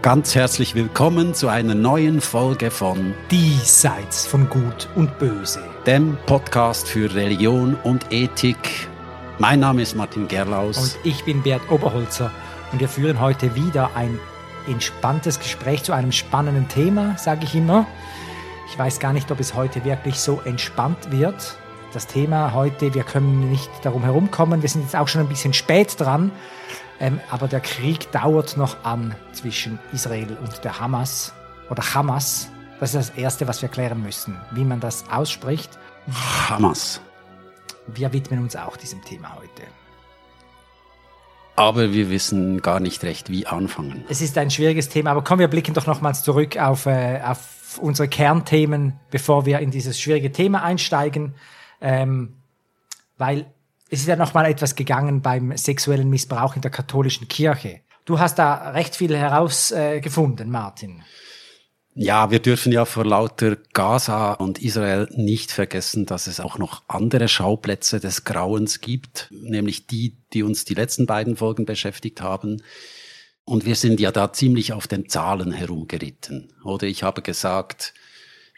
Ganz herzlich willkommen zu einer neuen Folge von Diesseits von Gut und Böse, dem Podcast für Religion und Ethik. Mein Name ist Martin Gerlaus. Und ich bin Bert Oberholzer und wir führen heute wieder ein entspanntes Gespräch zu einem spannenden Thema, sage ich immer. Ich weiß gar nicht, ob es heute wirklich so entspannt wird. Das Thema heute, wir können nicht darum herumkommen. Wir sind jetzt auch schon ein bisschen spät dran. Ähm, aber der Krieg dauert noch an zwischen Israel und der Hamas oder Hamas. Das ist das Erste, was wir klären müssen, wie man das ausspricht. Hamas. Wir widmen uns auch diesem Thema heute. Aber wir wissen gar nicht recht, wie anfangen. Es ist ein schwieriges Thema, aber kommen wir blicken doch nochmals zurück auf, äh, auf unsere Kernthemen, bevor wir in dieses schwierige Thema einsteigen. Ähm, weil es ist ja noch mal etwas gegangen beim sexuellen Missbrauch in der katholischen Kirche. Du hast da recht viel herausgefunden, äh, Martin. Ja, wir dürfen ja vor lauter Gaza und Israel nicht vergessen, dass es auch noch andere Schauplätze des Grauens gibt, nämlich die, die uns die letzten beiden Folgen beschäftigt haben. Und wir sind ja da ziemlich auf den Zahlen herumgeritten. Oder ich habe gesagt,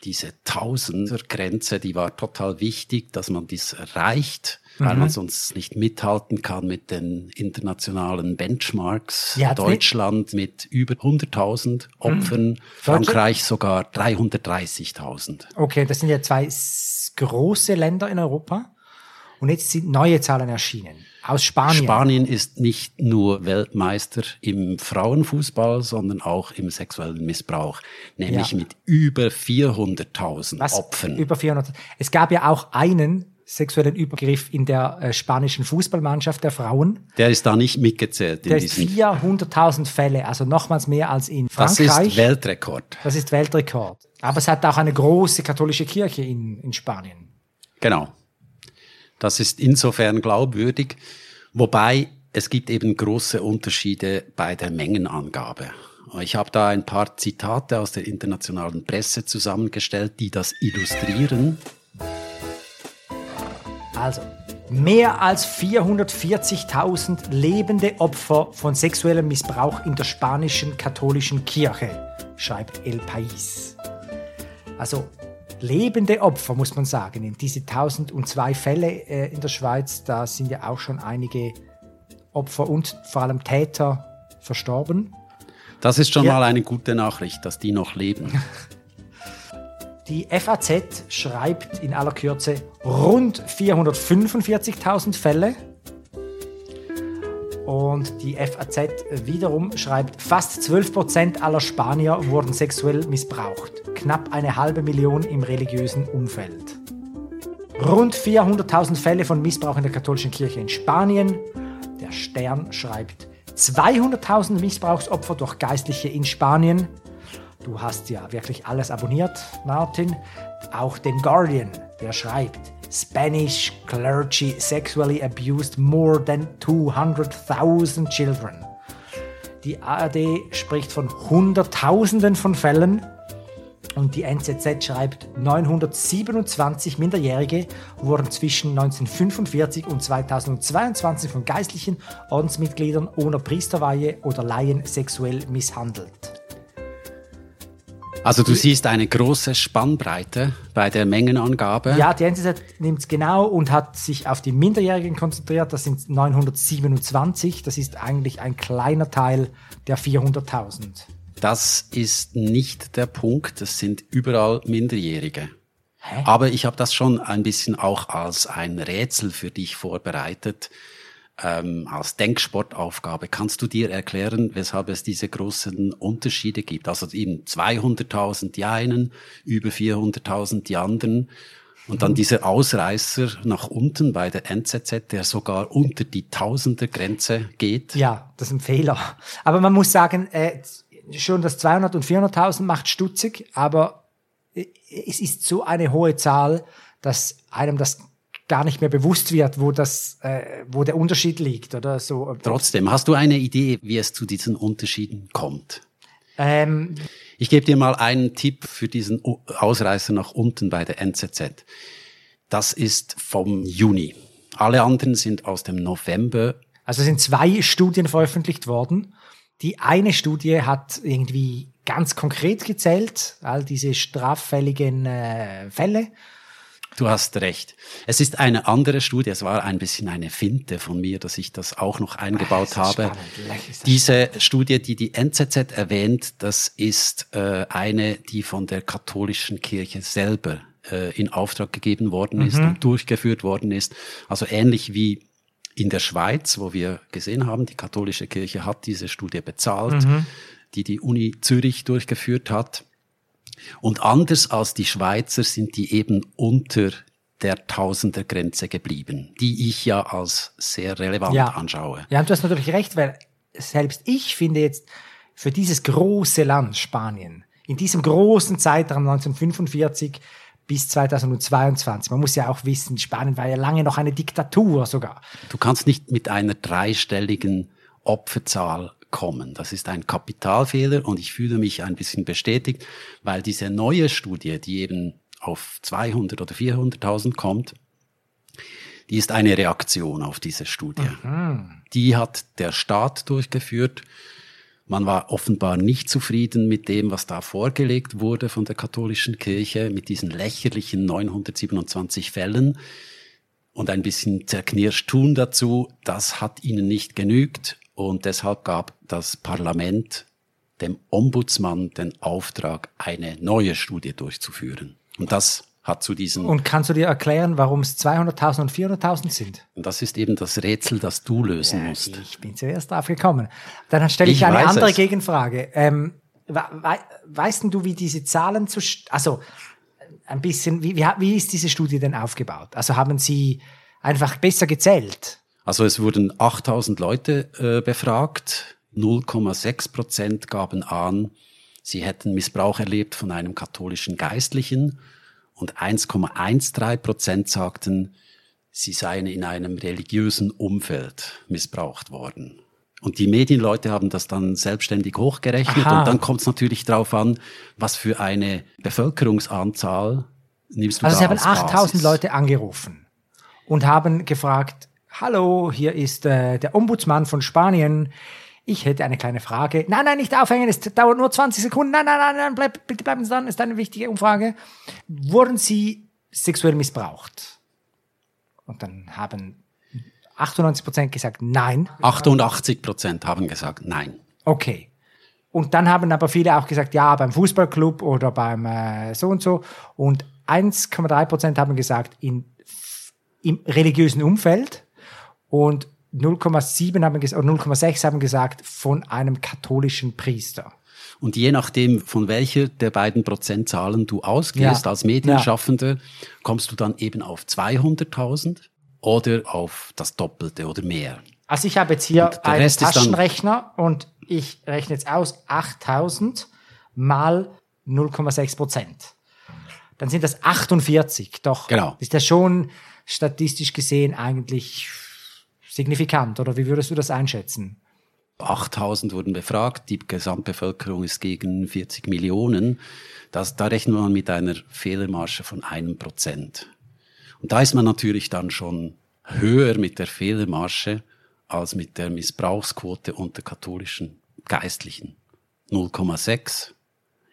diese Tausendergrenze, die war total wichtig, dass man dies erreicht weil mhm. man sonst nicht mithalten kann mit den internationalen Benchmarks. Ja, Deutschland mit über 100.000 Opfern, mhm. Frankreich sogar 330.000. Okay, das sind ja zwei große Länder in Europa. Und jetzt sind neue Zahlen erschienen. Aus Spanien. Spanien ist nicht nur Weltmeister im Frauenfußball, sondern auch im sexuellen Missbrauch, nämlich ja. mit über 400.000 Opfern. Über 400. Es gab ja auch einen sexuellen Übergriff in der äh, spanischen Fußballmannschaft der Frauen. Der ist da nicht mitgezählt. Der ist 400.000 Fälle, also nochmals mehr als in Frankreich. Das ist Weltrekord. Das ist Weltrekord. Aber es hat auch eine große katholische Kirche in, in Spanien. Genau. Das ist insofern glaubwürdig, wobei es gibt eben große Unterschiede bei der Mengenangabe. Ich habe da ein paar Zitate aus der internationalen Presse zusammengestellt, die das illustrieren. Also, mehr als 440.000 lebende Opfer von sexuellem Missbrauch in der spanischen katholischen Kirche, schreibt El País. Also, lebende Opfer, muss man sagen. In diese 1002 Fälle äh, in der Schweiz, da sind ja auch schon einige Opfer und vor allem Täter verstorben. Das ist schon ja. mal eine gute Nachricht, dass die noch leben. Die FAZ schreibt in aller Kürze rund 445.000 Fälle. Und die FAZ wiederum schreibt, fast 12% aller Spanier wurden sexuell missbraucht. Knapp eine halbe Million im religiösen Umfeld. Rund 400.000 Fälle von Missbrauch in der katholischen Kirche in Spanien. Der Stern schreibt 200.000 Missbrauchsopfer durch Geistliche in Spanien. Du hast ja wirklich alles abonniert, Martin. Auch den Guardian, der schreibt, Spanish clergy sexually abused more than 200.000 children. Die ARD spricht von Hunderttausenden von Fällen und die NZZ schreibt, 927 Minderjährige wurden zwischen 1945 und 2022 von geistlichen Ordensmitgliedern ohne Priesterweihe oder Laien sexuell misshandelt. Also du siehst eine große Spannbreite bei der Mengenangabe. Ja, die NZZ nimmt es genau und hat sich auf die Minderjährigen konzentriert. Das sind 927. Das ist eigentlich ein kleiner Teil der 400.000. Das ist nicht der Punkt. Das sind überall Minderjährige. Hä? Aber ich habe das schon ein bisschen auch als ein Rätsel für dich vorbereitet ähm, als Denksportaufgabe. Kannst du dir erklären, weshalb es diese großen Unterschiede gibt? Also eben 200.000 die einen, über 400.000 die anderen. Und dann mhm. dieser Ausreißer nach unten bei der NZZ, der sogar unter die Tausender-Grenze geht. Ja, das ist ein Fehler. Aber man muss sagen, äh, schon das 200 und 400.000 macht stutzig, aber äh, es ist so eine hohe Zahl, dass einem das gar nicht mehr bewusst wird, wo das, äh, wo der Unterschied liegt oder so. Trotzdem, hast du eine Idee, wie es zu diesen Unterschieden kommt? Ähm, ich gebe dir mal einen Tipp für diesen Ausreißer nach unten bei der NZZ. Das ist vom Juni. Alle anderen sind aus dem November Also sind zwei Studien veröffentlicht worden. Die eine Studie hat irgendwie ganz konkret gezählt, all diese straffälligen äh, Fälle. Du hast recht. Es ist eine andere Studie. Es war ein bisschen eine Finte von mir, dass ich das auch noch eingebaut Ah, habe. Diese Studie, die die NZZ erwähnt, das ist äh, eine, die von der katholischen Kirche selber äh, in Auftrag gegeben worden ist und durchgeführt worden ist. Also ähnlich wie in der Schweiz, wo wir gesehen haben, die katholische Kirche hat diese Studie bezahlt, die die Uni Zürich durchgeführt hat. Und anders als die Schweizer sind die eben unter der Tausendergrenze geblieben, die ich ja als sehr relevant Ja. anschaue. Ja, und du hast natürlich recht, weil selbst ich finde jetzt für dieses große Land Spanien, in diesem großen Zeitraum 1945 bis 2022, man muss ja auch wissen, Spanien war ja lange noch eine Diktatur sogar. Du kannst nicht mit einer dreistelligen Opferzahl kommen. Das ist ein Kapitalfehler und ich fühle mich ein bisschen bestätigt, weil diese neue Studie, die eben auf 200 oder 400.000 kommt, die ist eine Reaktion auf diese Studie. Die hat der Staat durchgeführt. Man war offenbar nicht zufrieden mit dem, was da vorgelegt wurde von der katholischen Kirche, mit diesen lächerlichen 927 Fällen und ein bisschen zerknirscht tun dazu. Das hat ihnen nicht genügt und deshalb gab das Parlament dem Ombudsmann den Auftrag, eine neue Studie durchzuführen. Und das hat zu diesen, und Und kannst du dir erklären, warum es 200.000 und 400.000 sind? das ist eben das Rätsel, das du lösen musst. Ich bin zuerst drauf gekommen. Dann stelle ich, Ich eine andere es. Gegenfrage. Ähm, we we weißt du, wie diese Zahlen zu, also ein bisschen, wie, wie, wie ist diese Studie denn aufgebaut? Also haben Sie einfach besser gezählt? Also es wurden 8000 Leute äh, befragt, 0,6 Prozent gaben an, sie hätten Missbrauch erlebt von einem katholischen Geistlichen und 1,13 Prozent sagten, sie seien in einem religiösen Umfeld missbraucht worden. Und die Medienleute haben das dann selbstständig hochgerechnet Aha. und dann kommt es natürlich darauf an, was für eine Bevölkerungsanzahl nimmst du Also da Sie haben als 8000 Basis. Leute angerufen und haben gefragt, hallo, hier ist äh, der Ombudsmann von Spanien. Ich hätte eine kleine Frage. Nein, nein, nicht aufhängen, es dauert nur 20 Sekunden. Nein, nein, nein, nein bleib, bitte bleiben Sie dran, ist eine wichtige Umfrage. Wurden Sie sexuell missbraucht? Und dann haben 98 Prozent gesagt, nein. 88 Prozent haben gesagt nein. Okay. Und dann haben aber viele auch gesagt, ja, beim Fußballclub oder beim äh, so und so. Und 1,3 Prozent haben gesagt, in, im religiösen Umfeld. Und 0,7 haben gesagt, oder 0,6 haben gesagt, von einem katholischen Priester. Und je nachdem, von welcher der beiden Prozentzahlen du ausgehst Ja. als Medienschaffender, kommst du dann eben auf 200.000 oder auf das Doppelte oder mehr. Also ich habe jetzt hier einen Rest Taschenrechner und ich rechne jetzt aus 8000 mal 0,6 Prozent. Dann sind das 48. Doch Genau. ist das schon statistisch gesehen eigentlich signifikant. Oder wie würdest du das einschätzen? 8000 wurden befragt, die Gesamtbevölkerung ist gegen 40 Millionen. Das, da rechnet man mit einer Fehlermarge von einem Prozent. Und da ist man natürlich dann schon höher mit der Fehlermarge als mit der Missbrauchsquote unter katholischen Geistlichen. 0,6.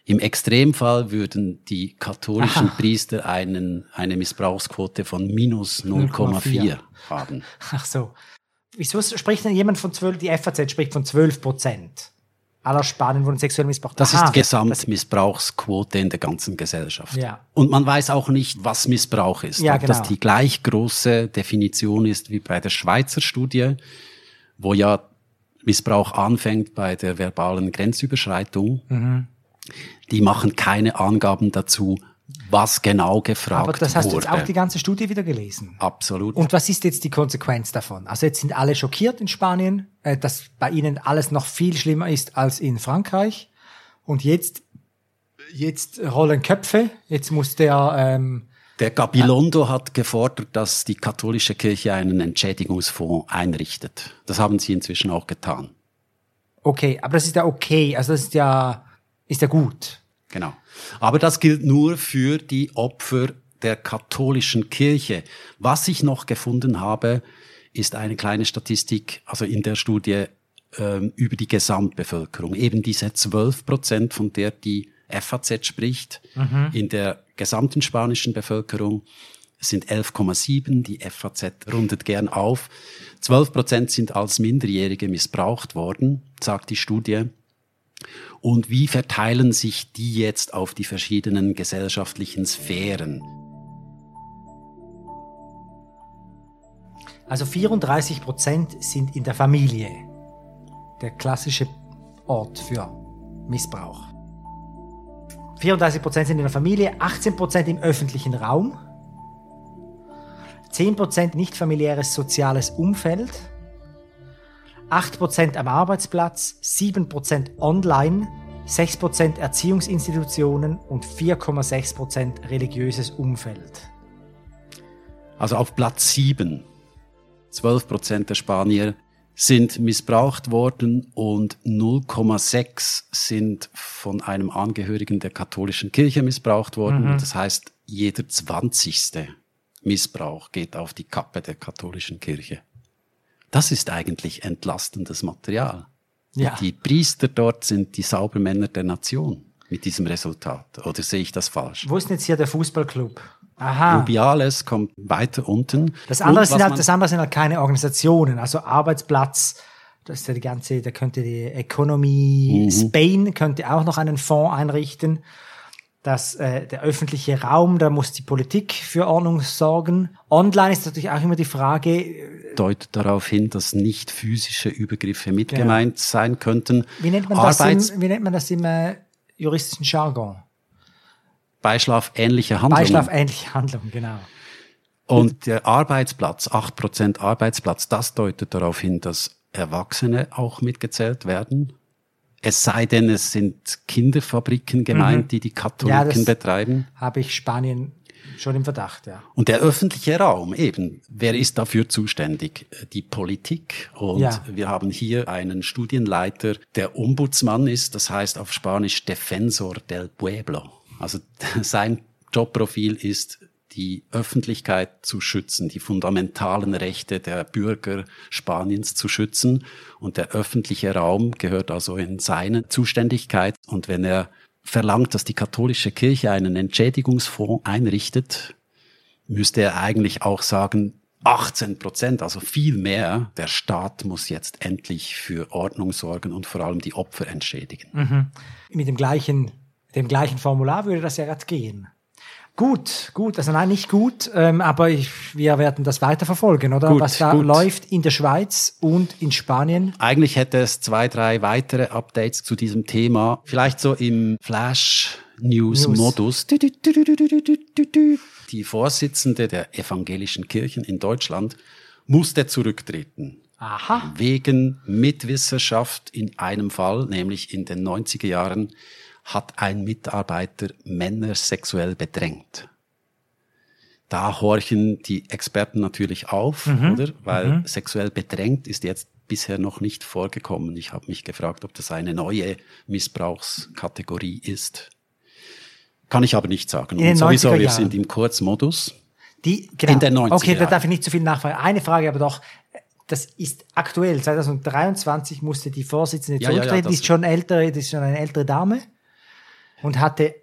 Im Extremfall würden die katholischen Aha. Priester einen, eine Missbrauchsquote von minus 0,4 0,4 haben. Ach so. Wieso spricht denn jemand von 12, die FAZ spricht von 12 Prozent aller Spanien wurden sexuell missbraucht? Das Aha. ist die Gesamtmissbrauchsquote in der ganzen Gesellschaft. Ja. Und man weiß auch nicht, was Missbrauch ist. Ja, Ob das genau. die gleich große Definition ist wie bei der Schweizer Studie, wo ja Missbrauch anfängt bei der verbalen Grenzüberschreitung. Mhm. Die machen keine Angaben dazu, was genau gefragt Aber das hast du wurde. jetzt auch die ganze Studie wieder gelesen. Absolut. Und was ist jetzt die Konsequenz davon? Also jetzt sind alle schockiert in Spanien, äh, dass bei ihnen alles noch viel schlimmer ist als in Frankreich. Und jetzt, jetzt rollen Köpfe. Jetzt muss der, ähm, Der Gabilondo hat gefordert, dass die katholische Kirche einen Entschädigungsfonds einrichtet. Das haben sie inzwischen auch getan. okay, aber das ist ja okay. Also das ist ja, ist ja gut. Genau. Aber das gilt nur für die Opfer der katholischen Kirche. Was ich noch gefunden habe, ist eine kleine Statistik, also in der Studie ähm, über die Gesamtbevölkerung. Eben diese 12 Prozent, von der die FAZ spricht, mhm. in der gesamten spanischen Bevölkerung sind 11,7, die FAZ rundet gern auf. 12 Prozent sind als Minderjährige missbraucht worden, sagt die Studie. Und wie verteilen sich die jetzt auf die verschiedenen gesellschaftlichen Sphären? Also 34 Prozent sind in der Familie. Der klassische Ort für Missbrauch. 34 Prozent sind in der Familie, 18 Prozent im öffentlichen Raum, 10 Prozent nicht familiäres soziales Umfeld, 8 Prozent am Arbeitsplatz, 7 Prozent online, 6 Prozent Erziehungsinstitutionen und 4,6 Prozent religiöses Umfeld. Also auf Platz 7 12 Prozent der Spanier sind missbraucht worden und 0,6% sind von einem Angehörigen der katholischen Kirche missbraucht worden. Mhm. Das heißt, jeder zwanzigste Missbrauch geht auf die Kappe der katholischen Kirche. Das ist eigentlich entlastendes Material. Ja. Die Priester dort sind die Saubermänner der Nation mit diesem Resultat. Oder sehe ich das falsch? Wo ist denn jetzt hier der Fußballclub? Aha. Rubiales kommt weiter unten. Das andere, sind halt, das andere sind halt keine Organisationen, also Arbeitsplatz, das ist ja die ganze, da könnte die Economy mhm. Spain könnte auch noch einen Fonds einrichten. Das, äh, der öffentliche Raum, da muss die Politik für Ordnung sorgen. Online ist natürlich auch immer die Frage. Äh, Deutet darauf hin, dass nicht physische Übergriffe mit genau. sein könnten. Wie nennt man das im, wie nennt man das im äh, juristischen Jargon? Beischlafähnliche Handlungen. Beischlafähnliche Handlungen, genau. Und der Arbeitsplatz, 8% Arbeitsplatz, das deutet darauf hin, dass Erwachsene auch mitgezählt werden. Es sei denn, es sind Kinderfabriken gemeint, mhm. die die Katholiken ja, betreiben. Habe ich Spanien schon im Verdacht, ja. Und der öffentliche Raum, eben, wer ist dafür zuständig? Die Politik. Und ja. wir haben hier einen Studienleiter, der Ombudsmann ist, das heißt auf Spanisch Defensor del Pueblo. Also sein Jobprofil ist, die Öffentlichkeit zu schützen, die fundamentalen Rechte der Bürger Spaniens zu schützen. Und der öffentliche Raum gehört also in seine Zuständigkeit. Und wenn er verlangt, dass die katholische Kirche einen Entschädigungsfonds einrichtet, müsste er eigentlich auch sagen, 18 Prozent, also viel mehr. Der Staat muss jetzt endlich für Ordnung sorgen und vor allem die Opfer entschädigen. Mhm. Mit dem gleichen dem gleichen Formular würde das ja gerade gehen. Gut, gut, also nein, nicht gut, ähm, aber ich, wir werden das weiter verfolgen, oder? Gut, Was da gut. läuft in der Schweiz und in Spanien. Eigentlich hätte es zwei, drei weitere Updates zu diesem Thema. Vielleicht so im Flash-News-Modus. Die Vorsitzende der evangelischen Kirchen in Deutschland musste zurücktreten. Aha. Wegen Mitwisserschaft in einem Fall, nämlich in den 90er Jahren hat ein Mitarbeiter Männer sexuell bedrängt. Da horchen die Experten natürlich auf, mhm. oder? Weil mhm. sexuell bedrängt ist jetzt bisher noch nicht vorgekommen. Ich habe mich gefragt, ob das eine neue Missbrauchskategorie ist. Kann ich aber nicht sagen. Und sowieso, wir sind im Kurzmodus. Die, genau. In den 90er Okay, da darf ich nicht zu viel nachfragen. Eine Frage aber doch. Das ist aktuell. 2023 musste die Vorsitzende ja, zurücktreten. Ja, ja, ist schon ältere, das ist schon eine ältere Dame und hatte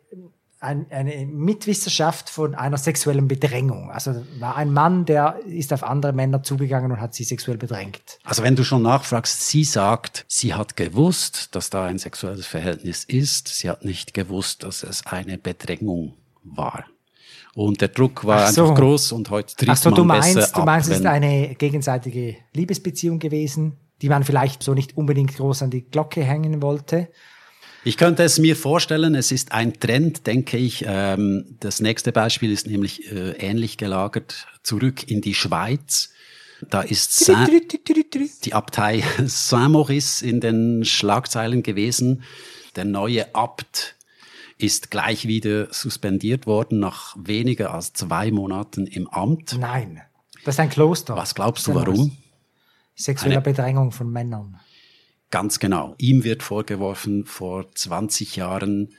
ein, eine Mitwissenschaft von einer sexuellen Bedrängung. Also war ein Mann, der ist auf andere Männer zugegangen und hat sie sexuell bedrängt. Also wenn du schon nachfragst, sie sagt, sie hat gewusst, dass da ein sexuelles Verhältnis ist. Sie hat nicht gewusst, dass es eine Bedrängung war. Und der Druck war so. einfach groß und heute tritt Ach so, man du meinst, besser du meinst, ab, es ist eine gegenseitige Liebesbeziehung gewesen, die man vielleicht so nicht unbedingt groß an die Glocke hängen wollte. Ich könnte es mir vorstellen, es ist ein Trend, denke ich. Ähm, das nächste Beispiel ist nämlich äh, ähnlich gelagert, zurück in die Schweiz. Da ist Saint, die Abtei Saint-Maurice in den Schlagzeilen gewesen. Der neue Abt ist gleich wieder suspendiert worden nach weniger als zwei Monaten im Amt. Nein, das ist ein Kloster. Was glaubst du, warum? Sexuelle Bedrängung von Männern. Ganz genau. Ihm wird vorgeworfen, vor 20 Jahren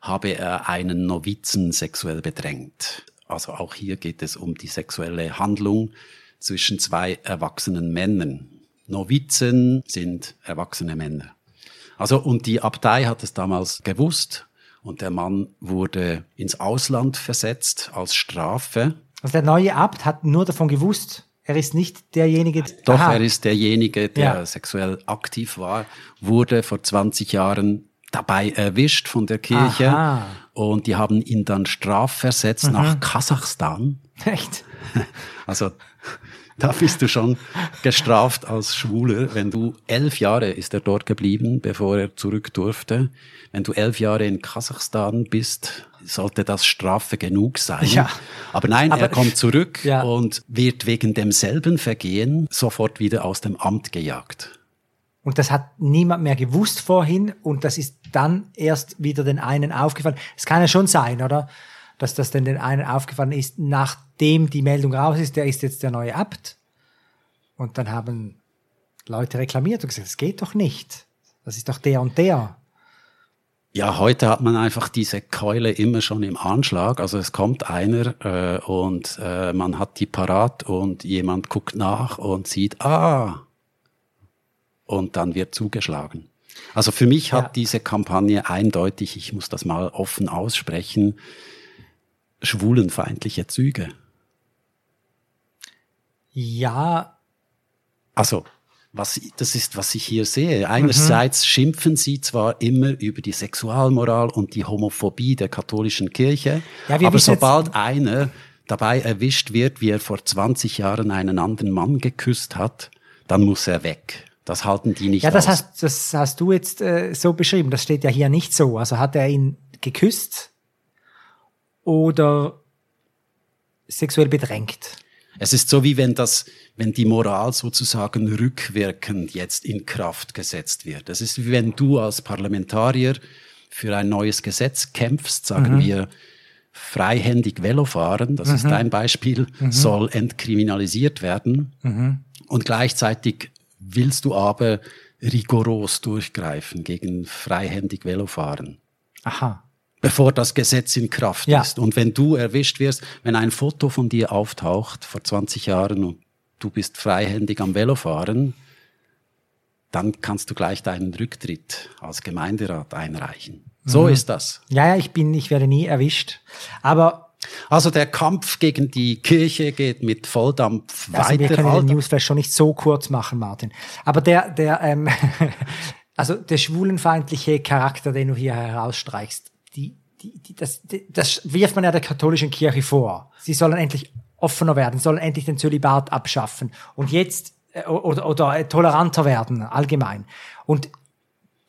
habe er einen Novizen sexuell bedrängt. Also auch hier geht es um die sexuelle Handlung zwischen zwei erwachsenen Männern. Novizen sind erwachsene Männer. Also, und die Abtei hat es damals gewusst und der Mann wurde ins Ausland versetzt als Strafe. Also der neue Abt hat nur davon gewusst, er ist nicht derjenige. Doch, Aha. er ist derjenige, der ja. sexuell aktiv war, wurde vor 20 Jahren dabei erwischt von der Kirche Aha. und die haben ihn dann strafversetzt mhm. nach Kasachstan. Echt? Also da bist du schon gestraft als Schwuler. Wenn du elf Jahre ist er dort geblieben, bevor er zurück durfte. Wenn du elf Jahre in Kasachstan bist, sollte das Strafe genug sein. Ja. Aber nein, Aber, er kommt zurück ja. und wird wegen demselben Vergehen sofort wieder aus dem Amt gejagt. Und das hat niemand mehr gewusst vorhin und das ist dann erst wieder den einen aufgefallen. Es kann ja schon sein, oder? Dass das denn den einen aufgefallen ist, nachdem die Meldung raus ist, der ist jetzt der neue Abt. Und dann haben Leute reklamiert und gesagt, das geht doch nicht. Das ist doch der und der. Ja, heute hat man einfach diese Keule immer schon im Anschlag. Also es kommt einer äh, und äh, man hat die parat und jemand guckt nach und sieht, ah, und dann wird zugeschlagen. Also für mich hat ja. diese Kampagne eindeutig, ich muss das mal offen aussprechen, schwulenfeindliche Züge. Ja. Also was, das ist, was ich hier sehe. Einerseits mhm. schimpfen sie zwar immer über die Sexualmoral und die Homophobie der katholischen Kirche, ja, aber sobald einer dabei erwischt wird, wie er vor 20 Jahren einen anderen Mann geküsst hat, dann muss er weg. Das halten die nicht Ja, das aus. hast, das hast du jetzt äh, so beschrieben. Das steht ja hier nicht so. Also hat er ihn geküsst oder sexuell bedrängt? Es ist so wie wenn das, wenn die Moral sozusagen rückwirkend jetzt in Kraft gesetzt wird. Es ist wie wenn du als Parlamentarier für ein neues Gesetz kämpfst, sagen mhm. wir, freihändig Velofahren, das mhm. ist ein Beispiel, mhm. soll entkriminalisiert werden. Mhm. Und gleichzeitig willst du aber rigoros durchgreifen gegen freihändig Velofahren. Aha bevor das Gesetz in Kraft ja. ist. Und wenn du erwischt wirst, wenn ein Foto von dir auftaucht vor 20 Jahren und du bist freihändig am Velofahren, dann kannst du gleich deinen Rücktritt als Gemeinderat einreichen. So mhm. ist das. Ja, ja, ich bin, ich werde nie erwischt. Aber also der Kampf gegen die Kirche geht mit Volldampf also weiter. Wir können den Newsflash schon nicht so kurz machen, Martin. Aber der, der, ähm, also der schwulenfeindliche Charakter, den du hier herausstreichst, die, die, die, das, die, das wirft man ja der katholischen Kirche vor. Sie sollen endlich offener werden, sollen endlich den Zölibat abschaffen und jetzt äh, oder, oder toleranter werden allgemein. Und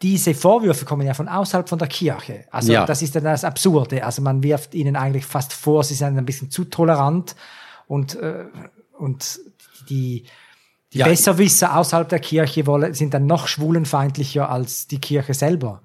diese Vorwürfe kommen ja von außerhalb von der Kirche. Also ja. das ist dann das Absurde. Also man wirft ihnen eigentlich fast vor, sie seien ein bisschen zu tolerant und, äh, und die, die ja. Besserwisser außerhalb der Kirche wollen, sind dann noch schwulenfeindlicher als die Kirche selber.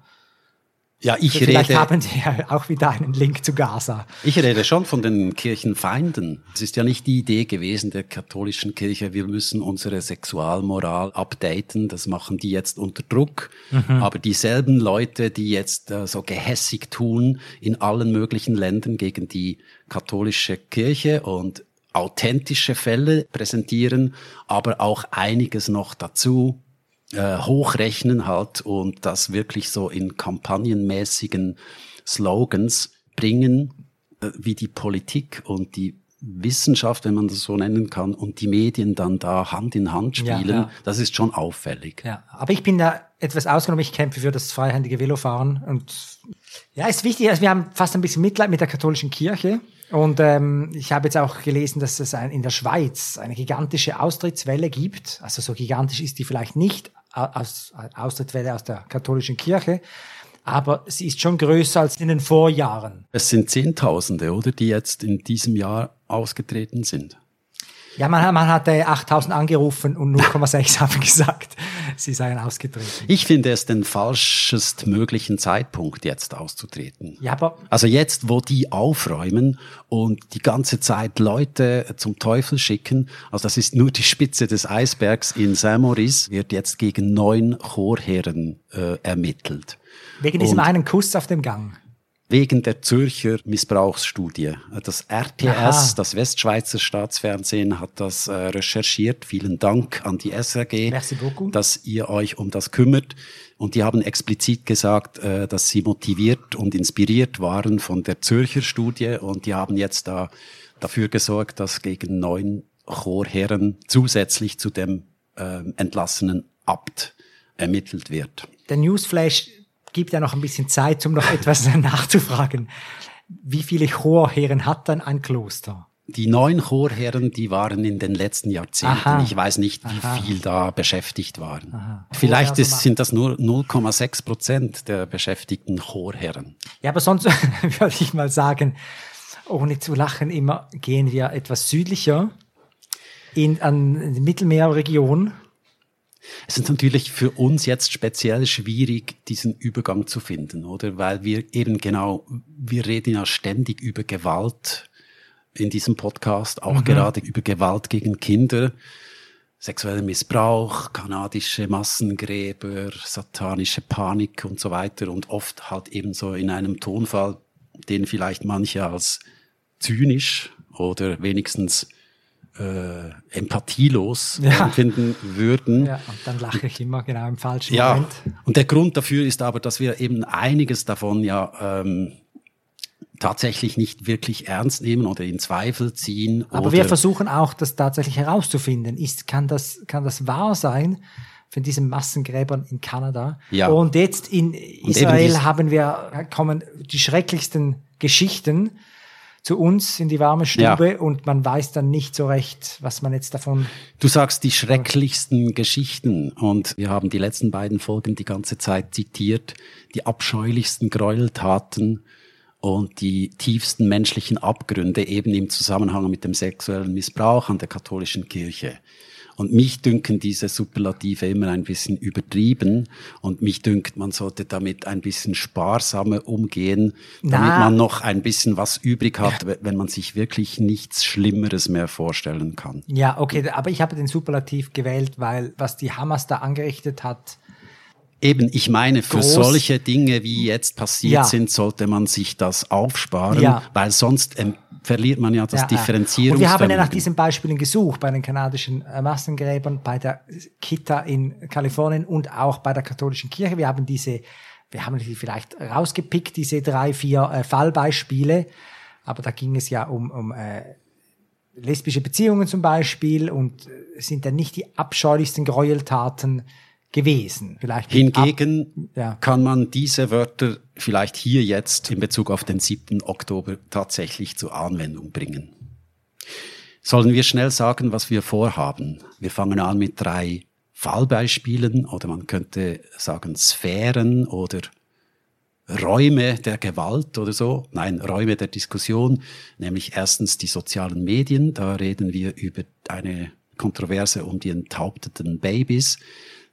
Ja, ich Vielleicht rede. haben Sie ja auch wieder einen Link zu Gaza. Ich rede schon von den Kirchenfeinden. Es ist ja nicht die Idee gewesen der katholischen Kirche, wir müssen unsere Sexualmoral updaten. Das machen die jetzt unter Druck. Mhm. Aber dieselben Leute, die jetzt äh, so gehässig tun in allen möglichen Ländern gegen die katholische Kirche und authentische Fälle präsentieren, aber auch einiges noch dazu äh, hochrechnen halt und das wirklich so in kampagnenmäßigen Slogans bringen, äh, wie die Politik und die Wissenschaft, wenn man das so nennen kann, und die Medien dann da Hand in Hand spielen, ja, ja. das ist schon auffällig. Ja, aber ich bin da etwas ausgenommen. Ich kämpfe für das freihändige Velofahren und ja, ist wichtig. Also wir haben fast ein bisschen Mitleid mit der katholischen Kirche. Und ähm, ich habe jetzt auch gelesen, dass es ein, in der Schweiz eine gigantische Austrittswelle gibt. Also so gigantisch ist die vielleicht nicht, aus, Austrittswelle aus der katholischen Kirche. Aber sie ist schon größer als in den Vorjahren. Es sind Zehntausende, oder, die jetzt in diesem Jahr ausgetreten sind. Ja, man, man hatte 8000 angerufen und 0,6 haben gesagt, sie seien ausgetreten. Ich finde es den falschest möglichen Zeitpunkt, jetzt auszutreten. Ja, aber. Also jetzt, wo die aufräumen und die ganze Zeit Leute zum Teufel schicken, also das ist nur die Spitze des Eisbergs in Saint-Maurice, wird jetzt gegen neun Chorherren äh, ermittelt. Wegen diesem und, einen Kuss auf dem Gang. Wegen der Zürcher Missbrauchsstudie. Das RTS, Aha. das Westschweizer Staatsfernsehen, hat das äh, recherchiert. Vielen Dank an die SRG, dass ihr euch um das kümmert. Und die haben explizit gesagt, äh, dass sie motiviert und inspiriert waren von der Zürcher Studie. Und die haben jetzt da dafür gesorgt, dass gegen neun Chorherren zusätzlich zu dem äh, entlassenen Abt ermittelt wird. Der Newsflash gibt ja noch ein bisschen Zeit, um noch etwas nachzufragen. Wie viele Chorherren hat dann ein Kloster? Die neun Chorherren, die waren in den letzten Jahrzehnten. Aha. Ich weiß nicht, wie Aha. viel da beschäftigt waren. Aha. Vielleicht ist, sind das nur 0,6 Prozent der beschäftigten Chorherren. Ja, aber sonst würde ich mal sagen, ohne zu lachen, immer gehen wir etwas südlicher in, an die Mittelmeerregion es ist natürlich für uns jetzt speziell schwierig, diesen Übergang zu finden, oder? Weil wir eben genau, wir reden ja ständig über Gewalt in diesem Podcast, auch mhm. gerade über Gewalt gegen Kinder, sexuellen Missbrauch, kanadische Massengräber, satanische Panik und so weiter und oft halt eben so in einem Tonfall, den vielleicht manche als zynisch oder wenigstens äh, empathielos ja. empfinden würden. Ja, und dann lache ich immer genau im falschen ja, Moment. Und der Grund dafür ist aber, dass wir eben einiges davon ja ähm, tatsächlich nicht wirklich ernst nehmen oder in Zweifel ziehen. Aber wir versuchen auch, das tatsächlich herauszufinden. Ist, kann das, kann das wahr sein? von diesen Massengräbern in Kanada. Ja. Und jetzt in Israel haben wir, kommen die schrecklichsten Geschichten zu uns in die warme Stube ja. und man weiß dann nicht so recht, was man jetzt davon. Du sagst die schrecklichsten Geschichten und wir haben die letzten beiden Folgen die ganze Zeit zitiert, die abscheulichsten Gräueltaten und die tiefsten menschlichen Abgründe eben im Zusammenhang mit dem sexuellen Missbrauch an der katholischen Kirche. Und mich dünken diese Superlative immer ein bisschen übertrieben. Und mich dünkt, man sollte damit ein bisschen sparsamer umgehen, damit Na. man noch ein bisschen was übrig hat, wenn man sich wirklich nichts Schlimmeres mehr vorstellen kann. Ja, okay, aber ich habe den Superlativ gewählt, weil was die Hamas da angerichtet hat, Eben, ich meine, für Groß. solche Dinge, wie jetzt passiert ja. sind, sollte man sich das aufsparen, ja. weil sonst ähm, verliert man ja das ja, Differenzierungsvermögen. Und wir haben ja nach diesen Beispielen gesucht, bei den kanadischen äh, Massengräbern, bei der Kita in Kalifornien und auch bei der katholischen Kirche. Wir haben diese, wir haben die vielleicht rausgepickt, diese drei, vier äh, Fallbeispiele, aber da ging es ja um, um äh, lesbische Beziehungen zum Beispiel und äh, sind dann nicht die abscheulichsten Gräueltaten gewesen. Vielleicht Hingegen ab, ja. kann man diese Wörter vielleicht hier jetzt in Bezug auf den 7. Oktober tatsächlich zur Anwendung bringen. Sollen wir schnell sagen, was wir vorhaben? Wir fangen an mit drei Fallbeispielen oder man könnte sagen Sphären oder Räume der Gewalt oder so. Nein, Räume der Diskussion, nämlich erstens die sozialen Medien. Da reden wir über eine Kontroverse um die enthaupteten Babys.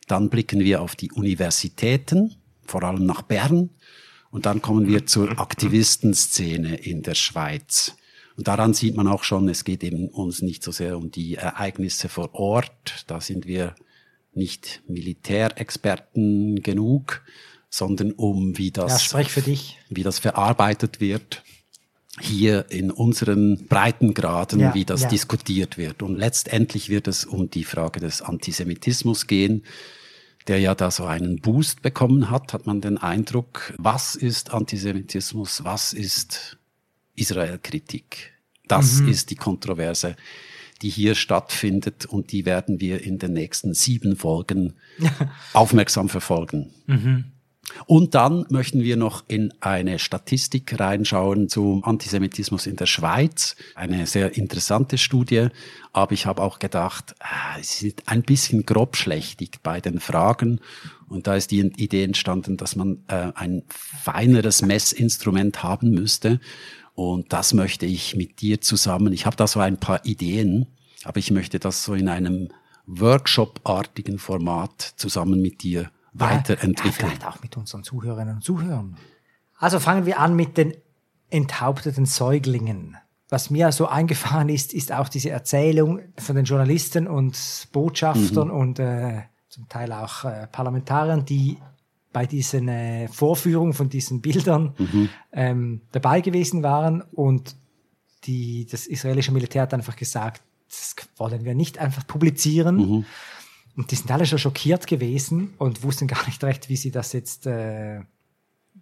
Dann blicken wir auf die Universitäten, vor allem nach Bern. Und dann kommen wir zur Aktivistenszene in der Schweiz. Und daran sieht man auch schon, es geht eben uns nicht so sehr um die Ereignisse vor Ort. Da sind wir nicht Militärexperten genug, sondern um wie das, ja, für dich. wie das verarbeitet wird hier in unseren Breitengraden, ja, wie das ja. diskutiert wird. Und letztendlich wird es um die Frage des Antisemitismus gehen, der ja da so einen Boost bekommen hat, hat man den Eindruck, was ist Antisemitismus, was ist Israelkritik? Das mhm. ist die Kontroverse, die hier stattfindet und die werden wir in den nächsten sieben Folgen aufmerksam verfolgen. Mhm. Und dann möchten wir noch in eine Statistik reinschauen zum Antisemitismus in der Schweiz. Eine sehr interessante Studie, aber ich habe auch gedacht, äh, es ist ein bisschen grobschlächtig bei den Fragen. Und da ist die Idee entstanden, dass man äh, ein feineres Messinstrument haben müsste. Und das möchte ich mit dir zusammen. Ich habe da so ein paar Ideen, aber ich möchte das so in einem Workshop-artigen Format zusammen mit dir weiterentwickeln. Ja, vielleicht auch mit unseren Zuhörerinnen und Zuhörern. Also fangen wir an mit den enthaupteten Säuglingen. Was mir so eingefahren ist, ist auch diese Erzählung von den Journalisten und Botschaftern mhm. und äh, zum Teil auch äh, Parlamentariern, die bei diesen äh, Vorführungen von diesen Bildern Mhm. ähm, dabei gewesen waren und die, das israelische Militär hat einfach gesagt, das wollen wir nicht einfach publizieren. Mhm. Und die sind alle schon schockiert gewesen und wussten gar nicht recht, wie sie das jetzt äh,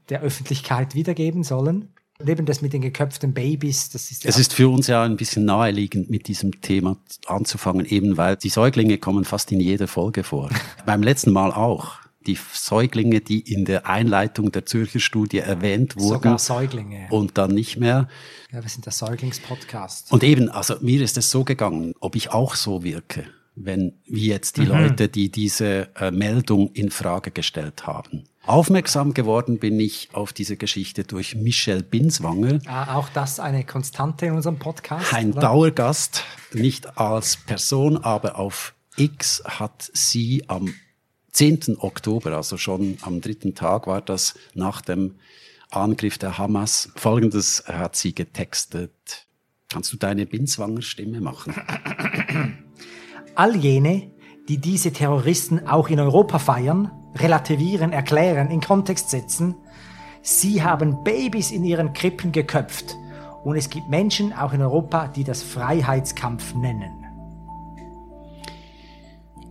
der Öffentlichkeit wiedergeben sollen. Und eben das mit den geköpften Babys, das ist ja Es ist für uns ja ein bisschen naheliegend, mit diesem Thema anzufangen, eben weil die Säuglinge kommen fast in jeder Folge vor. Beim letzten Mal auch. Die Säuglinge, die in der Einleitung der Zürcher Studie erwähnt wurden sogar Säuglinge. und dann nicht mehr. Ja, wir sind der Säuglingspodcast. Und eben, also mir ist es so gegangen, ob ich auch so wirke, wenn wie jetzt die Leute, die diese äh, Meldung in Frage gestellt haben. Aufmerksam geworden bin ich auf diese Geschichte durch Michelle Binswanger, Ah, auch das eine Konstante in unserem Podcast. ein oder? Dauergast, nicht als Person, aber auf X hat sie am 10. Oktober, also schon am dritten Tag war das nach dem Angriff der Hamas, folgendes hat sie getextet. Kannst du deine Binswanger Stimme machen? All jene, die diese Terroristen auch in Europa feiern, relativieren, erklären, in Kontext setzen, sie haben Babys in ihren Krippen geköpft. Und es gibt Menschen auch in Europa, die das Freiheitskampf nennen.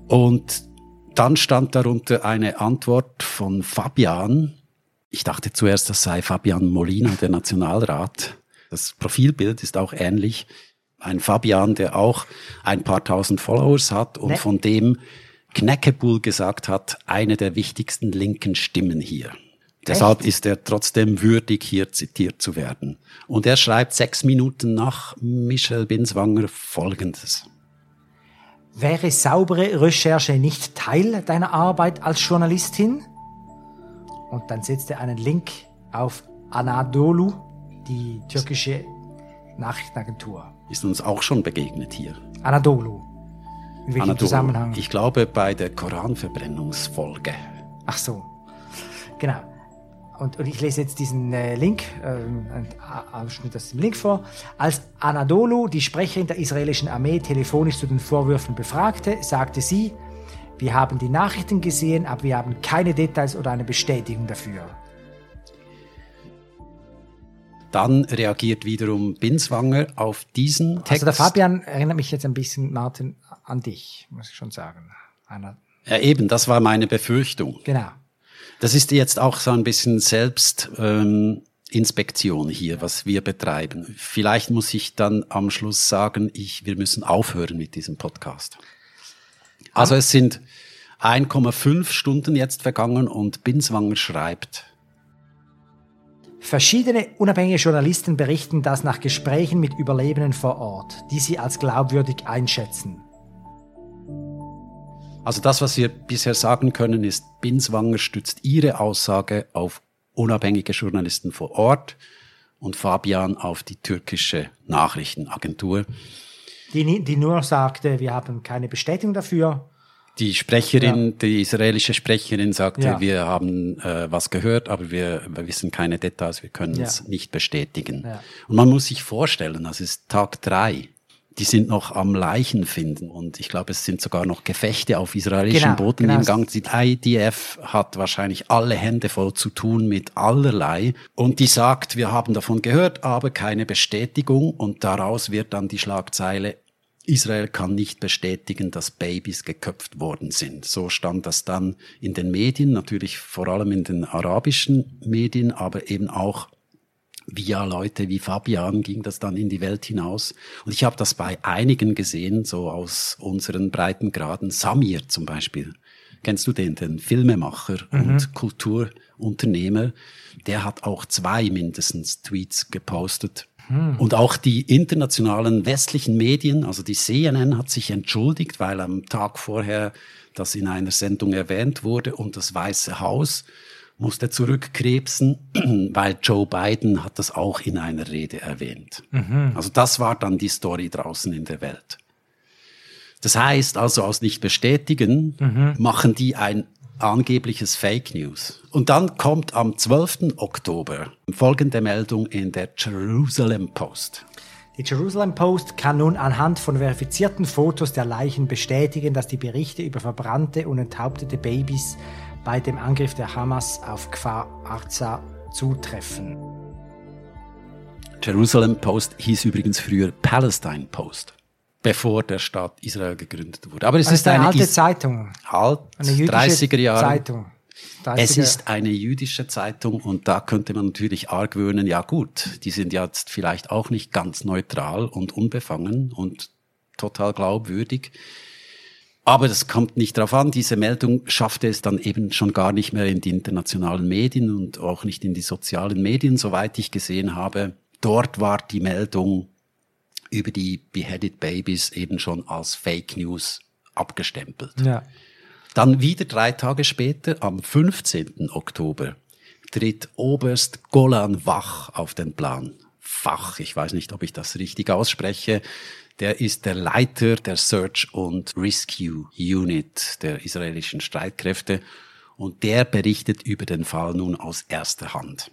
Und dann stand darunter eine Antwort von Fabian. Ich dachte zuerst, das sei Fabian Molina, der Nationalrat. Das Profilbild ist auch ähnlich. Ein Fabian, der auch ein paar tausend Followers hat und Ne. von dem Kneckebull gesagt hat, eine der wichtigsten linken Stimmen hier. Deshalb ist er trotzdem würdig, hier zitiert zu werden. Und er schreibt sechs Minuten nach Michel Binswanger Folgendes. Wäre saubere Recherche nicht Teil deiner Arbeit als Journalistin? Und dann setzt er einen Link auf Anadolu, die türkische Nachrichtenagentur. Ist uns auch schon begegnet hier. Anadolu. In welchem Anadolu. Zusammenhang? Ich glaube bei der Koranverbrennungsfolge. Ach so. Genau. Und, und ich lese jetzt diesen äh, Link, ähm, einen A- Ausschnitt aus dem Link vor. Als Anadolu, die Sprecherin der israelischen Armee, telefonisch zu den Vorwürfen befragte, sagte sie, wir haben die Nachrichten gesehen, aber wir haben keine Details oder eine Bestätigung dafür. Dann reagiert wiederum Binswanger auf diesen Text. Also der Fabian erinnert mich jetzt ein bisschen, Martin, an dich, muss ich schon sagen. Ana, Ja, eben, das war meine Befürchtung. genau. Das ist jetzt auch so ein bisschen Selbstinspektion ähm, Inspektion hier, was wir betreiben. Vielleicht muss ich dann am Schluss sagen, ich, wir müssen aufhören mit diesem Podcast. Also es sind 1,5 Stunden jetzt vergangen und Binswanger schreibt, Verschiedene unabhängige Journalisten berichten das nach Gesprächen mit Überlebenden vor Ort, die sie als glaubwürdig einschätzen. Also das, was wir bisher sagen können, ist, Binswanger stützt ihre Aussage auf unabhängige Journalisten vor Ort und Fabian auf die türkische Nachrichtenagentur. Die, die nur sagte, wir haben keine Bestätigung dafür. Die Sprecherin, die israelische Sprecherin sagte, Ja. wir haben äh, was gehört, aber wir, wir wissen keine Details, wir können es Ja. nicht bestätigen. Ja. Und man muss sich vorstellen, das ist Tag drei. Die sind noch am Leichen finden und ich glaube, es sind sogar noch Gefechte auf israelischem Genau, Boden genau. im Gang. Die IDF hat wahrscheinlich alle Hände voll zu tun mit allerlei und die sagt, wir haben davon gehört, aber keine Bestätigung und daraus wird dann die Schlagzeile Israel kann nicht bestätigen, dass Babys geköpft worden sind. So stand das dann in den Medien, natürlich vor allem in den arabischen Medien, aber eben auch via Leute wie Fabian ging das dann in die Welt hinaus. Und ich habe das bei einigen gesehen, so aus unseren Breitengraden. Samir zum Beispiel. Kennst du den, den Filmemacher und Kulturunternehmer? Der hat auch zwei mindestens Tweets gepostet. Und auch die internationalen westlichen Medien, also die CNN hat sich entschuldigt, weil am Tag vorher das in einer Sendung erwähnt wurde und das Weiße Haus musste zurückkrebsen, weil Joe Biden hat das auch in einer Rede erwähnt. Also das war dann die Story draußen in der Welt. Das heißt also aus nicht bestätigen, machen die ein angebliches Fake News. Und dann kommt am 12. Oktober folgende Meldung in der Jerusalem Post. Die Jerusalem Post kann nun anhand von verifizierten Fotos der Leichen bestätigen, dass die Berichte über verbrannte und enthauptete Babys bei dem Angriff der Hamas auf Kfar Arza zutreffen. Jerusalem Post hieß übrigens früher Palestine Post, bevor der Staat Israel gegründet wurde. Aber es ist, ist eine, eine alte Is Zeitung. Alt, eine 30er Jahre. Zeitung. 30er. Es ist eine jüdische Zeitung und da könnte man natürlich argwöhnen, ja gut, die sind jetzt vielleicht auch nicht ganz neutral und unbefangen und total glaubwürdig. Aber das kommt nicht darauf an. Diese Meldung schaffte es dann eben schon gar nicht mehr in die internationalen Medien und auch nicht in die sozialen Medien, soweit ich gesehen habe. Dort war die Meldung über die Beheaded Babies eben schon als Fake News abgestempelt. Ja. Dann wieder drei Tage später, am 15. Oktober, tritt Oberst Golan Wach auf den Plan. Fach, ich weiß nicht, ob ich das richtig ausspreche. Der ist der Leiter der Search und Rescue Unit der israelischen Streitkräfte und der berichtet über den Fall nun aus erster Hand.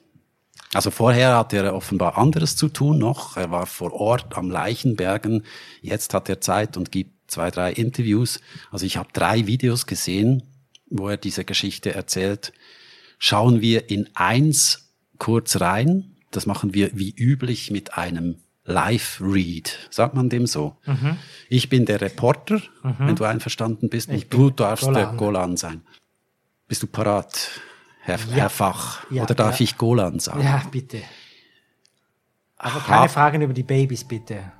Also vorher hatte er offenbar anderes zu tun noch. Er war vor Ort am Leichenbergen. Jetzt hat er Zeit und gibt zwei, drei Interviews. Also ich habe drei Videos gesehen, wo er diese Geschichte erzählt. Schauen wir in eins kurz rein. Das machen wir wie üblich mit einem Live-Read, sagt man dem so. Mhm. Ich bin der Reporter, mhm. wenn du einverstanden bist, ich und du darfst Golan. der Golan sein. Bist du parat? Herr, ja. Herr Fach. Ja, Oder darf ja. ich Golan sagen? Ja, bitte. Aber keine Hab, Fragen über die Babys, bitte.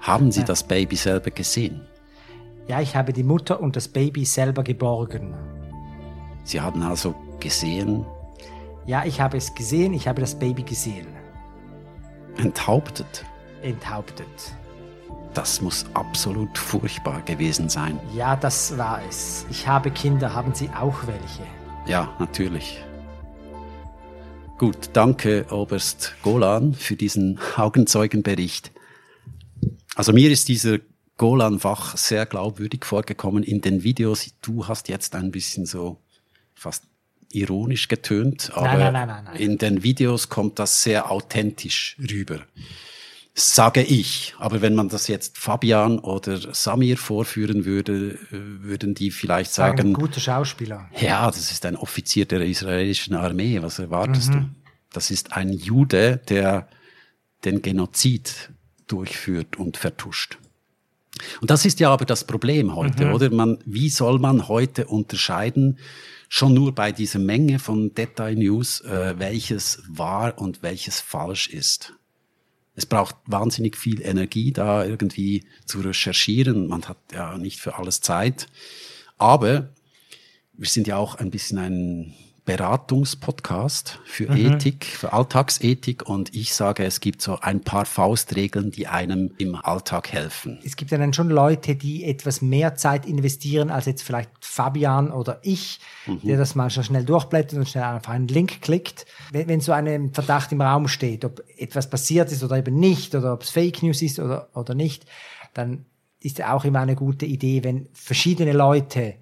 Haben Sie das Baby selber gesehen? Ja, ich habe die Mutter und das Baby selber geborgen. Sie haben also gesehen? Ja, ich habe es gesehen, ich habe das Baby gesehen. Enthauptet? Enthauptet. Das muss absolut furchtbar gewesen sein. Ja, das war es. Ich habe Kinder, haben Sie auch welche? Ja, natürlich. Gut, danke Oberst Golan für diesen Augenzeugenbericht. Also mir ist dieser Golan-Wach sehr glaubwürdig vorgekommen in den Videos. Du hast jetzt ein bisschen so fast ironisch getönt, aber nein, nein, nein, in den Videos kommt das sehr authentisch rüber sage ich. Aber wenn man das jetzt Fabian oder Samir vorführen würde, äh, würden die vielleicht sagen. sagen guter Schauspieler. Ja, das ist ein Offizier der israelischen Armee. Was erwartest mhm. du? Das ist ein Jude, der den Genozid durchführt und vertuscht. Und das ist ja aber das Problem heute, mhm. oder? Man, wie soll man heute unterscheiden, schon nur bei dieser Menge von Detail-News, äh, welches wahr und welches falsch ist? Es braucht wahnsinnig viel Energie, da irgendwie zu recherchieren. Man hat ja nicht für alles Zeit. Aber wir sind ja auch ein bisschen ein Beratungspodcast für mhm. Ethik, für Alltagsethik und ich sage, es gibt so ein paar Faustregeln, die einem im Alltag helfen. Es gibt ja dann schon Leute, die etwas mehr Zeit investieren als jetzt vielleicht Fabian oder ich, mhm. der das mal schon schnell durchblättert und schnell auf einen Link klickt. Wenn, wenn so ein Verdacht im Raum steht, ob etwas passiert ist oder eben nicht oder ob es Fake News ist oder, oder nicht, dann ist ja auch immer eine gute Idee, wenn verschiedene Leute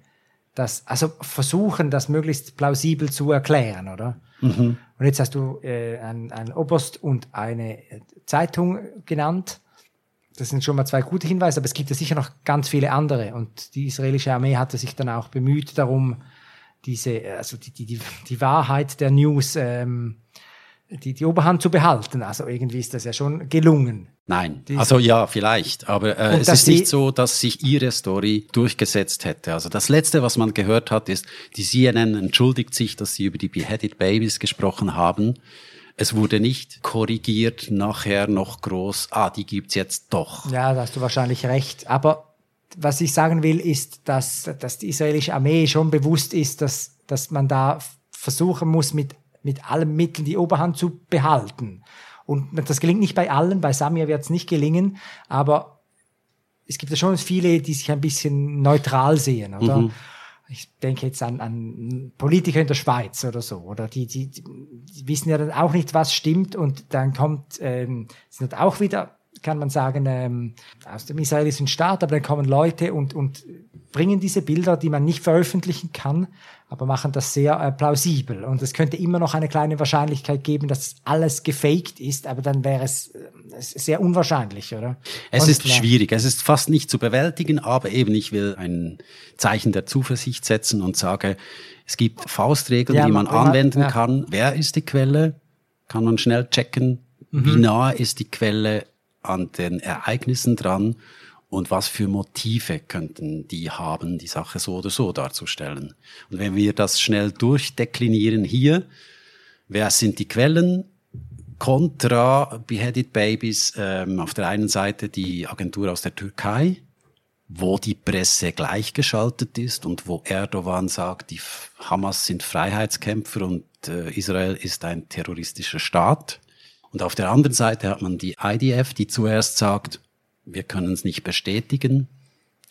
das, also versuchen, das möglichst plausibel zu erklären, oder? Mhm. Und jetzt hast du äh, einen, einen Oberst und eine Zeitung genannt. Das sind schon mal zwei gute Hinweise, aber es gibt ja sicher noch ganz viele andere. Und die israelische Armee hatte sich dann auch bemüht darum, diese, also die, die, die Wahrheit der News ähm, die, die Oberhand zu behalten. Also irgendwie ist das ja schon gelungen. Nein, also ja, vielleicht, aber äh, es ist nicht so, dass sich ihre Story durchgesetzt hätte. Also das Letzte, was man gehört hat, ist, die CNN entschuldigt sich, dass sie über die Beheaded Babies gesprochen haben. Es wurde nicht korrigiert, nachher noch groß, ah, die gibt's jetzt doch. Ja, da hast du wahrscheinlich recht. Aber was ich sagen will, ist, dass, dass die israelische Armee schon bewusst ist, dass, dass man da versuchen muss, mit mit allen Mitteln die Oberhand zu behalten. Und das gelingt nicht bei allen, bei Samir wird es nicht gelingen, aber es gibt ja schon viele, die sich ein bisschen neutral sehen, oder? Mhm. Ich denke jetzt an, an Politiker in der Schweiz oder so, oder die, die, die wissen ja dann auch nicht, was stimmt und dann kommt, ähm, sind auch wieder, kann man sagen, ähm, aus dem israelischen Staat, aber dann kommen Leute und, und bringen diese Bilder, die man nicht veröffentlichen kann, aber machen das sehr äh, plausibel. Und es könnte immer noch eine kleine Wahrscheinlichkeit geben, dass alles gefaked ist, aber dann wäre es äh, sehr unwahrscheinlich, oder? Es Und ist klar. schwierig, es ist fast nicht zu bewältigen, aber eben ich will ein Zeichen der Zuversicht setzen und sage, Es gibt Faustregeln, ja, die man anwenden ja. kann. Wer ist die Quelle? Kann man schnell checken. Mhm. Wie nah ist die Quelle an den Ereignissen dran? Und was für Motive könnten die haben, die Sache so oder so darzustellen? Und wenn wir das schnell durchdeklinieren hier, wer sind die Quellen? Contra Beheaded Babies, ähm, auf der einen Seite die Agentur aus der Türkei, wo die Presse gleichgeschaltet ist und wo Erdogan sagt, die Hamas sind Freiheitskämpfer und äh, Israel ist ein terroristischer Staat. Und auf der anderen Seite hat man die IDF, die zuerst sagt, wir können es nicht bestätigen.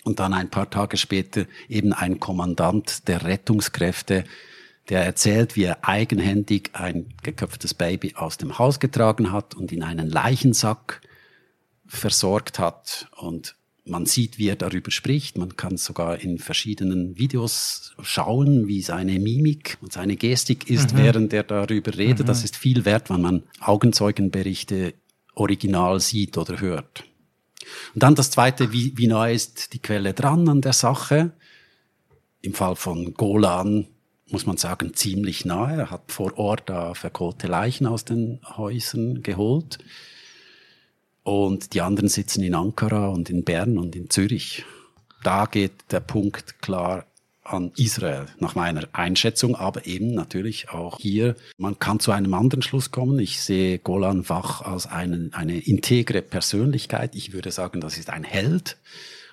Und dann ein paar Tage später eben ein Kommandant der Rettungskräfte, der erzählt, wie er eigenhändig ein geköpftes Baby aus dem Haus getragen hat und in einen Leichensack versorgt hat. Und man sieht, wie er darüber spricht. Man kann sogar in verschiedenen Videos schauen, wie seine Mimik und seine Gestik ist, mhm. während er darüber redet. Mhm. Das ist viel wert, wenn man Augenzeugenberichte original sieht oder hört. Und dann das Zweite, wie, wie nah ist die Quelle dran an der Sache? Im Fall von Golan muss man sagen, ziemlich nahe. Er hat vor Ort da verkohlte Leichen aus den Häusern geholt. Und die anderen sitzen in Ankara und in Bern und in Zürich. Da geht der Punkt klar an Israel, nach meiner Einschätzung, aber eben natürlich auch hier. Man kann zu einem anderen Schluss kommen. Ich sehe Golan Fach als einen, eine integre Persönlichkeit. Ich würde sagen, das ist ein Held.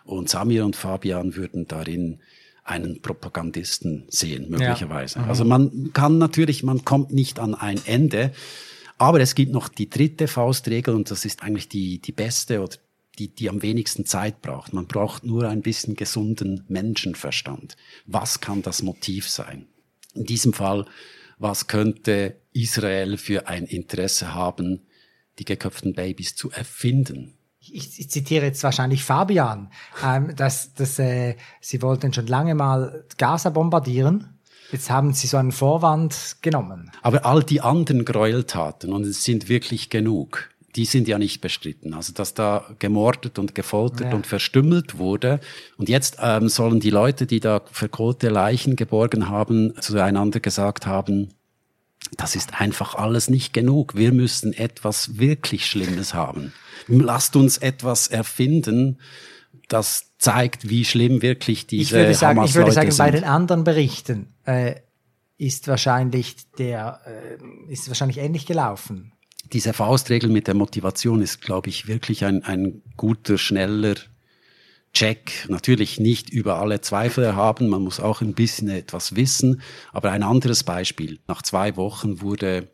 Und Samir und Fabian würden darin einen Propagandisten sehen, möglicherweise. Ja. Mhm. Also man kann natürlich, man kommt nicht an ein Ende. Aber es gibt noch die dritte Faustregel und das ist eigentlich die, die beste oder die, die am wenigsten Zeit braucht. Man braucht nur ein bisschen gesunden Menschenverstand. Was kann das Motiv sein? In diesem Fall, was könnte Israel für ein Interesse haben, die geköpften Babys zu erfinden? Ich, ich zitiere jetzt wahrscheinlich Fabian, ähm, dass, dass äh, sie wollten schon lange mal Gaza bombardieren. Jetzt haben sie so einen Vorwand genommen. Aber all die anderen Gräueltaten, und es sind wirklich genug, die sind ja nicht bestritten. Also dass da gemordet und gefoltert ja. und verstümmelt wurde. Und jetzt ähm, sollen die Leute, die da verkohlte Leichen geborgen haben, zueinander gesagt haben, das ist einfach alles nicht genug. Wir müssen etwas wirklich Schlimmes haben. Lasst uns etwas erfinden, das zeigt, wie schlimm wirklich diese ich würde sagen, Ich würde sagen, sind. bei den anderen Berichten äh, ist wahrscheinlich der äh, ist wahrscheinlich ähnlich gelaufen diese Faustregel mit der Motivation ist, glaube ich, wirklich ein, ein guter, schneller Check. Natürlich nicht über alle Zweifel haben, man muss auch ein bisschen etwas wissen. Aber ein anderes Beispiel. Nach zwei Wochen wurde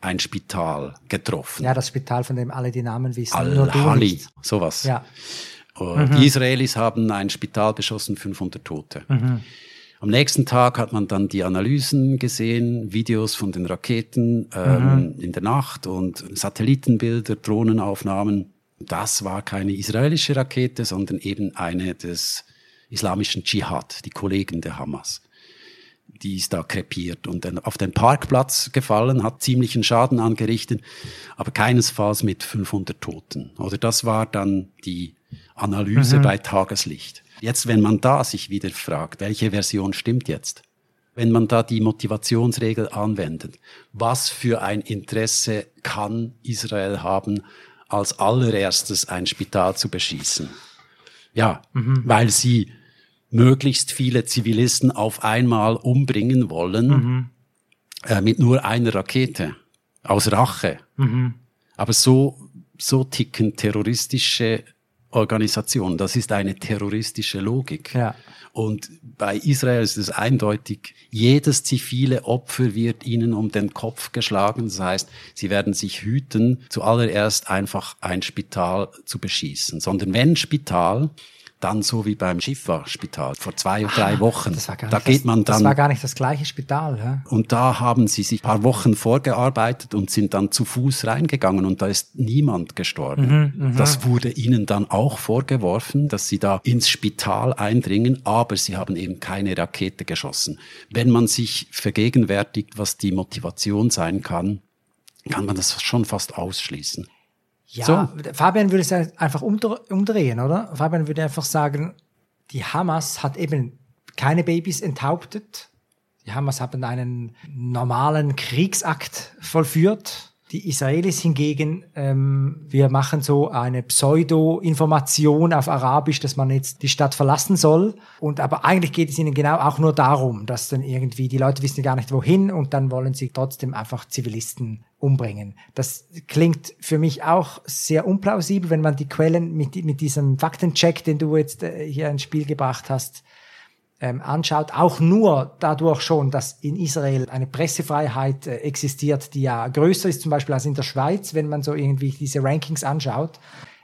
ein Spital getroffen. Ja, das Spital, von dem alle die Namen wissen. Al-Hali, sowas. Ja. Mhm. Die Israelis haben ein Spital beschossen, 500 Tote. Mhm. Am nächsten Tag hat man dann die Analysen gesehen, Videos von den Raketen ähm, mhm. in der Nacht und Satellitenbilder, Drohnenaufnahmen. Das war keine israelische Rakete, sondern eben eine des islamischen Dschihad, die Kollegen der Hamas. Die ist da krepiert und dann auf den Parkplatz gefallen, hat ziemlichen Schaden angerichtet, aber keinesfalls mit 500 Toten. Oder das war dann die Analyse mhm. bei Tageslicht. Jetzt, wenn man da sich wieder fragt, welche Version stimmt jetzt? Wenn man da die Motivationsregel anwendet, was für ein Interesse kann Israel haben, als allererstes ein Spital zu beschießen? Ja, mhm. weil sie möglichst viele Zivilisten auf einmal umbringen wollen mhm. äh, mit nur einer Rakete aus Rache. Mhm. Aber so so ticken terroristische Organisation. Das ist eine terroristische Logik. Ja. Und bei Israel ist es eindeutig, jedes zivile Opfer wird ihnen um den Kopf geschlagen. Das heißt, sie werden sich hüten, zuallererst einfach ein Spital zu beschießen, sondern wenn Spital, dann so wie beim Schiffer-Spital vor zwei oder drei ah, Wochen. da geht man dann. Das war gar nicht das gleiche Spital. Ja? Und da haben sie sich paar Wochen vorgearbeitet und sind dann zu Fuß reingegangen und da ist niemand gestorben. Mhm, mh. Das wurde ihnen dann auch vorgeworfen, dass sie da ins Spital eindringen, aber sie haben eben keine Rakete geschossen. Wenn man sich vergegenwärtigt, was die Motivation sein kann, kann man das schon fast ausschließen. Ja, so. Fabian würde es einfach umdrehen, oder? Fabian würde einfach sagen, die Hamas hat eben keine Babys enthauptet. Die Hamas haben einen normalen Kriegsakt vollführt. Die Israelis hingegen, ähm, wir machen so eine Pseudo-Information auf Arabisch, dass man jetzt die Stadt verlassen soll. Und aber eigentlich geht es ihnen genau auch nur darum, dass dann irgendwie die Leute wissen gar nicht wohin und dann wollen sie trotzdem einfach Zivilisten umbringen. Das klingt für mich auch sehr unplausibel, wenn man die Quellen mit, mit diesem Faktencheck, den du jetzt äh, hier ins Spiel gebracht hast, ähm, anschaut, auch nur dadurch schon, dass in Israel eine Pressefreiheit äh, existiert, die ja größer ist zum Beispiel als in der Schweiz, wenn man so irgendwie diese Rankings anschaut.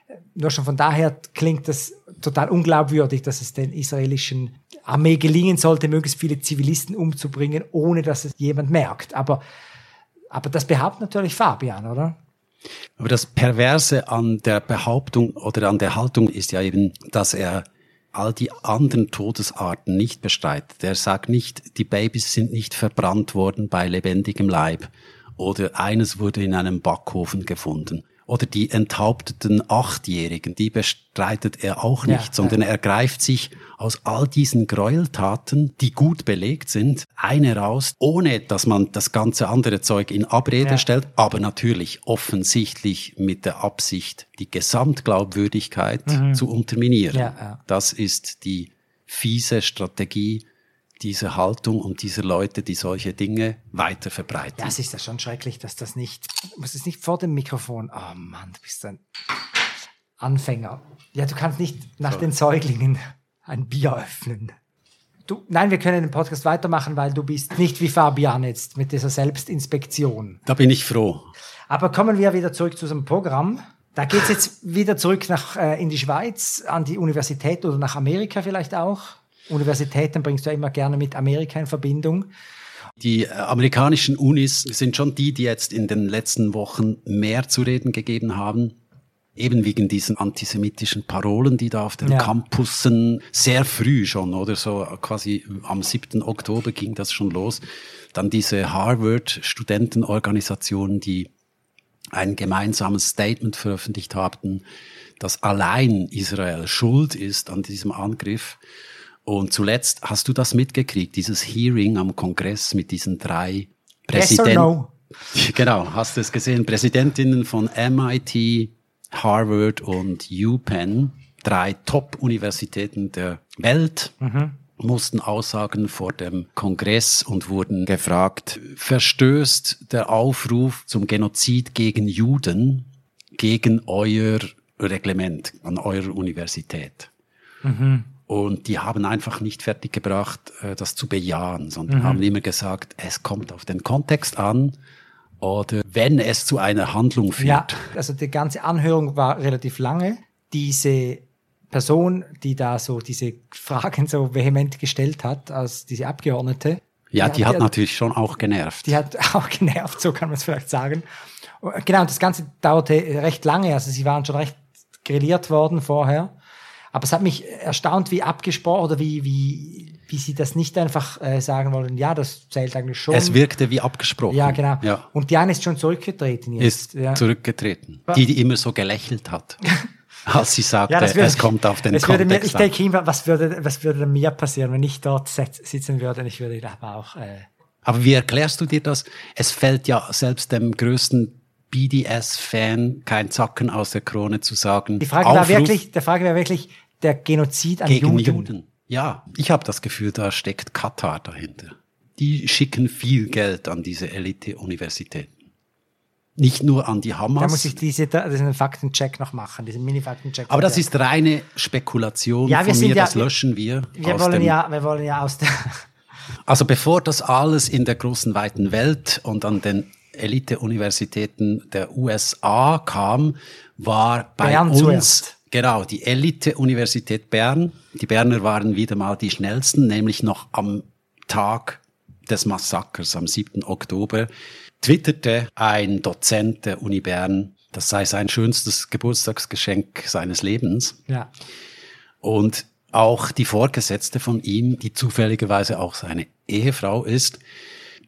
Äh, nur schon von daher klingt das total unglaubwürdig, dass es den israelischen Armee gelingen sollte, möglichst viele Zivilisten umzubringen, ohne dass es jemand merkt. Aber, aber das behauptet natürlich Fabian, oder? Aber das Perverse an der Behauptung oder an der Haltung ist ja eben, dass er all die anderen Todesarten nicht bestreitet. Er sagt nicht, die Babys sind nicht verbrannt worden bei lebendigem Leib oder eines wurde in einem Backofen gefunden oder die enthaupteten Achtjährigen, die bestreitet er auch nicht, ja, sondern ja. er greift sich aus all diesen Gräueltaten, die gut belegt sind, eine raus, ohne dass man das ganze andere Zeug in Abrede ja. stellt, aber natürlich offensichtlich mit der Absicht, die Gesamtglaubwürdigkeit mhm. zu unterminieren. Das ist die fiese Strategie diese Haltung und diese Leute, die solche Dinge weiter verbreiten. Ja, es ist ja schon schrecklich, dass das nicht, was ist nicht vor dem Mikrofon? Oh Mann, du bist ein Anfänger. Ja, du kannst nicht nach Sorry. den Säuglingen ein Bier öffnen. Du, nein, wir können den Podcast weitermachen, weil du bist nicht wie Fabian jetzt mit dieser Selbstinspektion. Da bin ich froh. Aber kommen wir wieder zurück zu unserem Programm. Da geht es jetzt wieder zurück nach, äh, in die Schweiz, an die Universität oder nach Amerika vielleicht auch. Universitäten bringst du ja immer gerne mit Amerika in Verbindung. Die äh, amerikanischen Unis sind schon die, die jetzt in den letzten Wochen mehr zu reden gegeben haben. Eben wegen diesen antisemitischen Parolen, die da auf den ja. Campussen sehr früh schon, oder so quasi am 7. Oktober ging das schon los. Dann diese Harvard-Studentenorganisationen, die ein gemeinsames Statement veröffentlicht haben, dass allein Israel schuld ist an diesem Angriff. Und zuletzt hast du das mitgekriegt, dieses Hearing am Kongress mit diesen drei Präsidenten. Yes no? Genau, hast du es gesehen? Präsidentinnen von MIT, Harvard und UPenn, drei Top-Universitäten der Welt. Mhm mussten aussagen vor dem Kongress und wurden gefragt, verstößt der Aufruf zum Genozid gegen Juden gegen euer Reglement an eurer Universität? Mhm. Und die haben einfach nicht fertiggebracht, äh, das zu bejahen, sondern mhm. haben immer gesagt, es kommt auf den Kontext an oder wenn es zu einer Handlung führt. Ja, also die ganze Anhörung war relativ lange. Diese Person, die da so diese Fragen so vehement gestellt hat, als diese Abgeordnete. Ja, die, die hat, die natürlich schon auch genervt. Die hat auch genervt, so kann man es vielleicht sagen. Genau, das Ganze dauerte recht lange, also sie waren schon recht grilliert worden vorher. Aber es hat mich erstaunt, wie abgesprochen oder wie, wie, wie sie das nicht einfach äh, sagen wollen, ja, das zählt eigentlich schon. Es wirkte wie abgesprochen. Ja, genau. Ja. Und Diana ist schon zurückgetreten jetzt. Ist ja. zurückgetreten. Die, die immer so gelächelt hat. als sie sagte, ja, würde, es kommt auf den Kontext mir, Ich denke immer, was würde, was würde mir passieren, wenn ich dort sitzen würde? Ich würde aber auch... Äh, aber wie erklärst du dir das? Es fällt ja selbst dem größten BDS-Fan kein Zacken aus der Krone zu sagen. Die Frage war wirklich, der Frage wäre wirklich der Genozid an gegen Juden. Juden. Ja, ich habe das Gefühl, da steckt Katar dahinter. Die schicken viel Geld an diese Elite-Universitäten. Nicht nur an die Hamas. Da muss ich diese, diesen Faktencheck noch machen, diesen Mini-Faktencheck. Aber das ist reine Spekulation ja, wir von mir, ja, das löschen wir. Wir wollen ja, wir wollen ja aus der. Also bevor das alles in der großen weiten Welt und an den Elite-Universitäten der USA kam, war bei Bern uns zuerst. genau die Elite-Universität Bern. Die Berner waren wieder mal die schnellsten, nämlich noch am Tag des Massakers am 7. Oktober twitterte ein Dozent der Uni Bern, das sei sein schönstes Geburtstagsgeschenk seines Lebens. Ja. Und auch die Vorgesetzte von ihm, die zufälligerweise auch seine Ehefrau ist,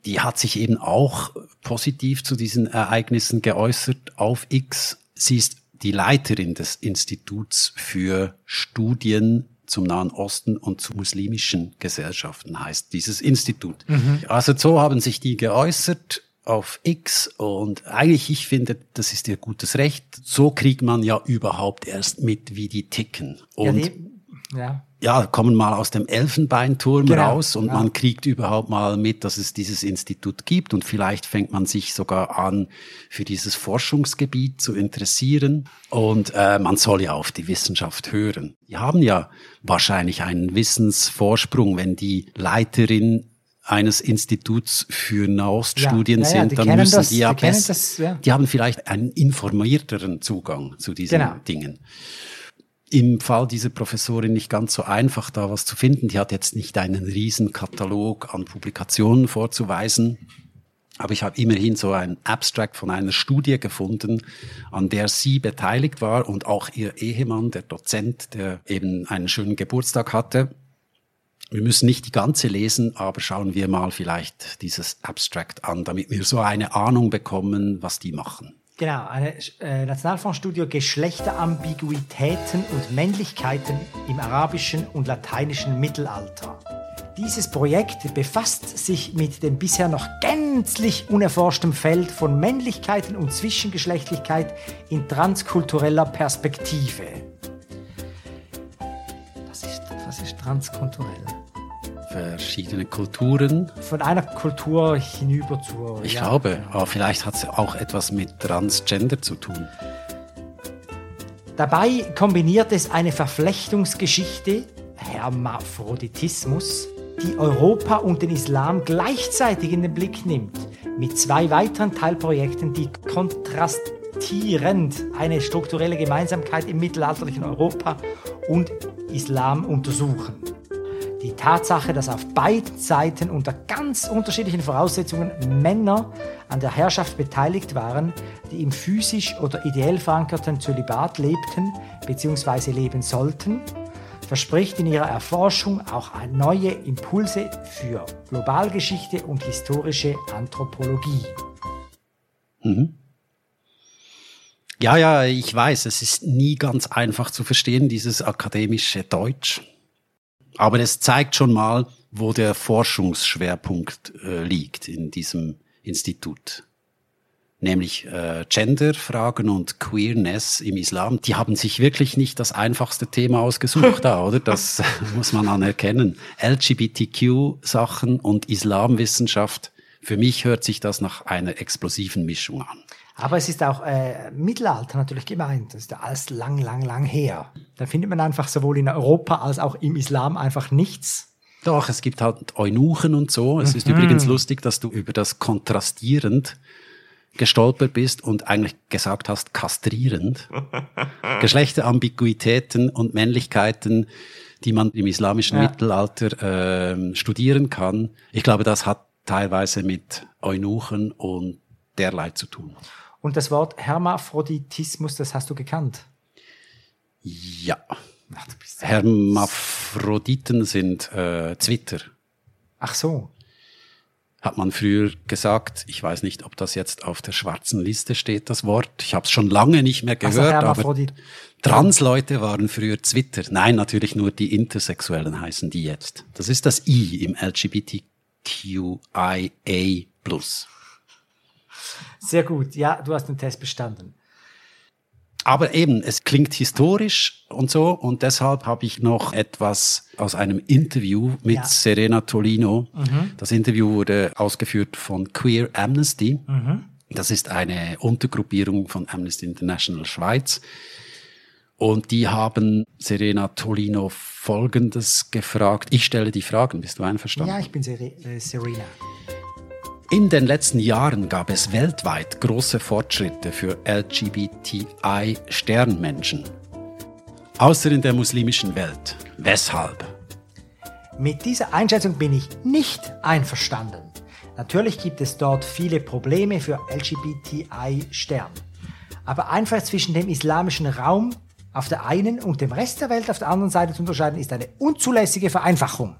die hat sich eben auch positiv zu diesen Ereignissen geäußert auf X. Sie ist die Leiterin des Instituts für Studien zum Nahen Osten und zu muslimischen Gesellschaften heißt dieses Institut. Mhm. Also so haben sich die geäußert auf X und eigentlich, ich finde, das ist ihr gutes Recht. So kriegt man ja überhaupt erst mit, wie die ticken. Und ja, ja. Ja kommen mal aus dem Elfenbeinturm genau, raus und ja. man kriegt überhaupt mal mit, dass es dieses Institut gibt und vielleicht fängt man sich sogar an, für dieses Forschungsgebiet zu interessieren und äh, man soll ja auf die Wissenschaft hören. Die haben ja wahrscheinlich einen Wissensvorsprung, wenn die Leiterin eines Instituts für Nahoststudien ja, ja, sind, dann müssen das, die ja, die, das, ja. die haben vielleicht einen informierteren Zugang zu diesen genau. Dingen. Im Fall dieser Professorin nicht ganz so einfach, da was zu finden. Die hat jetzt nicht einen riesen Katalog an Publikationen vorzuweisen. Aber ich habe immerhin so ein Abstract von einer Studie gefunden, an der sie beteiligt war und auch ihr Ehemann, der Dozent, der eben einen schönen Geburtstag hatte. Wir müssen nicht die ganze lesen, aber schauen wir mal vielleicht dieses Abstract an, damit wir so eine Ahnung bekommen, was die machen. Genau, eine äh, Nationalfondsstudie Geschlechterambiguitäten und Männlichkeiten im arabischen und lateinischen Mittelalter. Dieses Projekt befasst sich mit dem bisher noch gänzlich unerforschtem Feld von Männlichkeiten und Zwischengeschlechtlichkeit in transkultureller Perspektive. Was ist, was ist transkulturell? Verschiedene Kulturen. Von einer Kultur hinüber zur. Ich ja, glaube, aber vielleicht hat es auch etwas mit Transgender zu tun. Dabei kombiniert es eine Verflechtungsgeschichte, Hermaphroditismus, die Europa und den Islam gleichzeitig in den Blick nimmt, mit zwei weiteren Teilprojekten, die kontrastierend eine strukturelle Gemeinsamkeit im mittelalterlichen Europa und Islam untersuchen. Die Tatsache, dass auf beiden Seiten unter ganz unterschiedlichen Voraussetzungen Männer an der Herrschaft beteiligt waren, die im physisch oder ideell verankerten Zölibat lebten bzw. leben sollten, verspricht in ihrer Erforschung auch neue Impulse für Globalgeschichte und historische Anthropologie. Mhm. Ja, ja, ich weiß, es ist nie ganz einfach zu verstehen, dieses akademische Deutsch. Aber es zeigt schon mal, wo der Forschungsschwerpunkt äh, liegt in diesem Institut. Nämlich äh, Genderfragen und Queerness im Islam. Die haben sich wirklich nicht das einfachste Thema ausgesucht da, oder? Das muss man anerkennen. LGBTQ-Sachen und Islamwissenschaft. Für mich hört sich das nach einer explosiven Mischung an. Aber es ist auch äh, Mittelalter natürlich gemeint. Das ist ja alles lang, lang, lang her. Da findet man einfach sowohl in Europa als auch im Islam einfach nichts. Doch, es gibt halt Eunuchen und so. Es mhm. ist übrigens lustig, dass du über das kontrastierend gestolpert bist und eigentlich gesagt hast, kastrierend. Geschlechterambiguitäten und Männlichkeiten, die man im islamischen ja. Mittelalter äh, studieren kann. Ich glaube, das hat teilweise mit Eunuchen und derlei zu tun. Und das Wort Hermaphroditismus, das hast du gekannt? Ja. Ach, Hermaphroditen sind äh, Zwitter. Ach so. Hat man früher gesagt, ich weiß nicht, ob das jetzt auf der schwarzen Liste steht, das Wort. Ich habe es schon lange nicht mehr gehört, also aber Transleute waren früher Zwitter. Nein, natürlich nur die Intersexuellen heißen die jetzt. Das ist das I im LGBTQIA+. Sehr gut. Ja, du hast den Test bestanden. Aber eben, es klingt historisch und so und deshalb habe ich noch etwas aus einem Interview mit ja. Serena Tolino. Mhm. Das Interview wurde ausgeführt von Queer Amnesty. Mhm. Das ist eine Untergruppierung von Amnesty International Schweiz. Und die haben Serena Tolino Folgendes gefragt. Ich stelle die Fragen. Bist du einverstanden? Ja, ich bin äh, Serena. In den letzten Jahren gab es weltweit große Fortschritte für LGBTI-Sternmenschen. Außer in der muslimischen Welt. Weshalb? Mit dieser Einschätzung bin ich nicht einverstanden. Natürlich gibt es dort viele Probleme für LGBTI-Stern. Aber einfach zwischen dem islamischen Raum auf der einen und dem Rest der Welt auf der anderen Seite zu unterscheiden, ist eine unzulässige Vereinfachung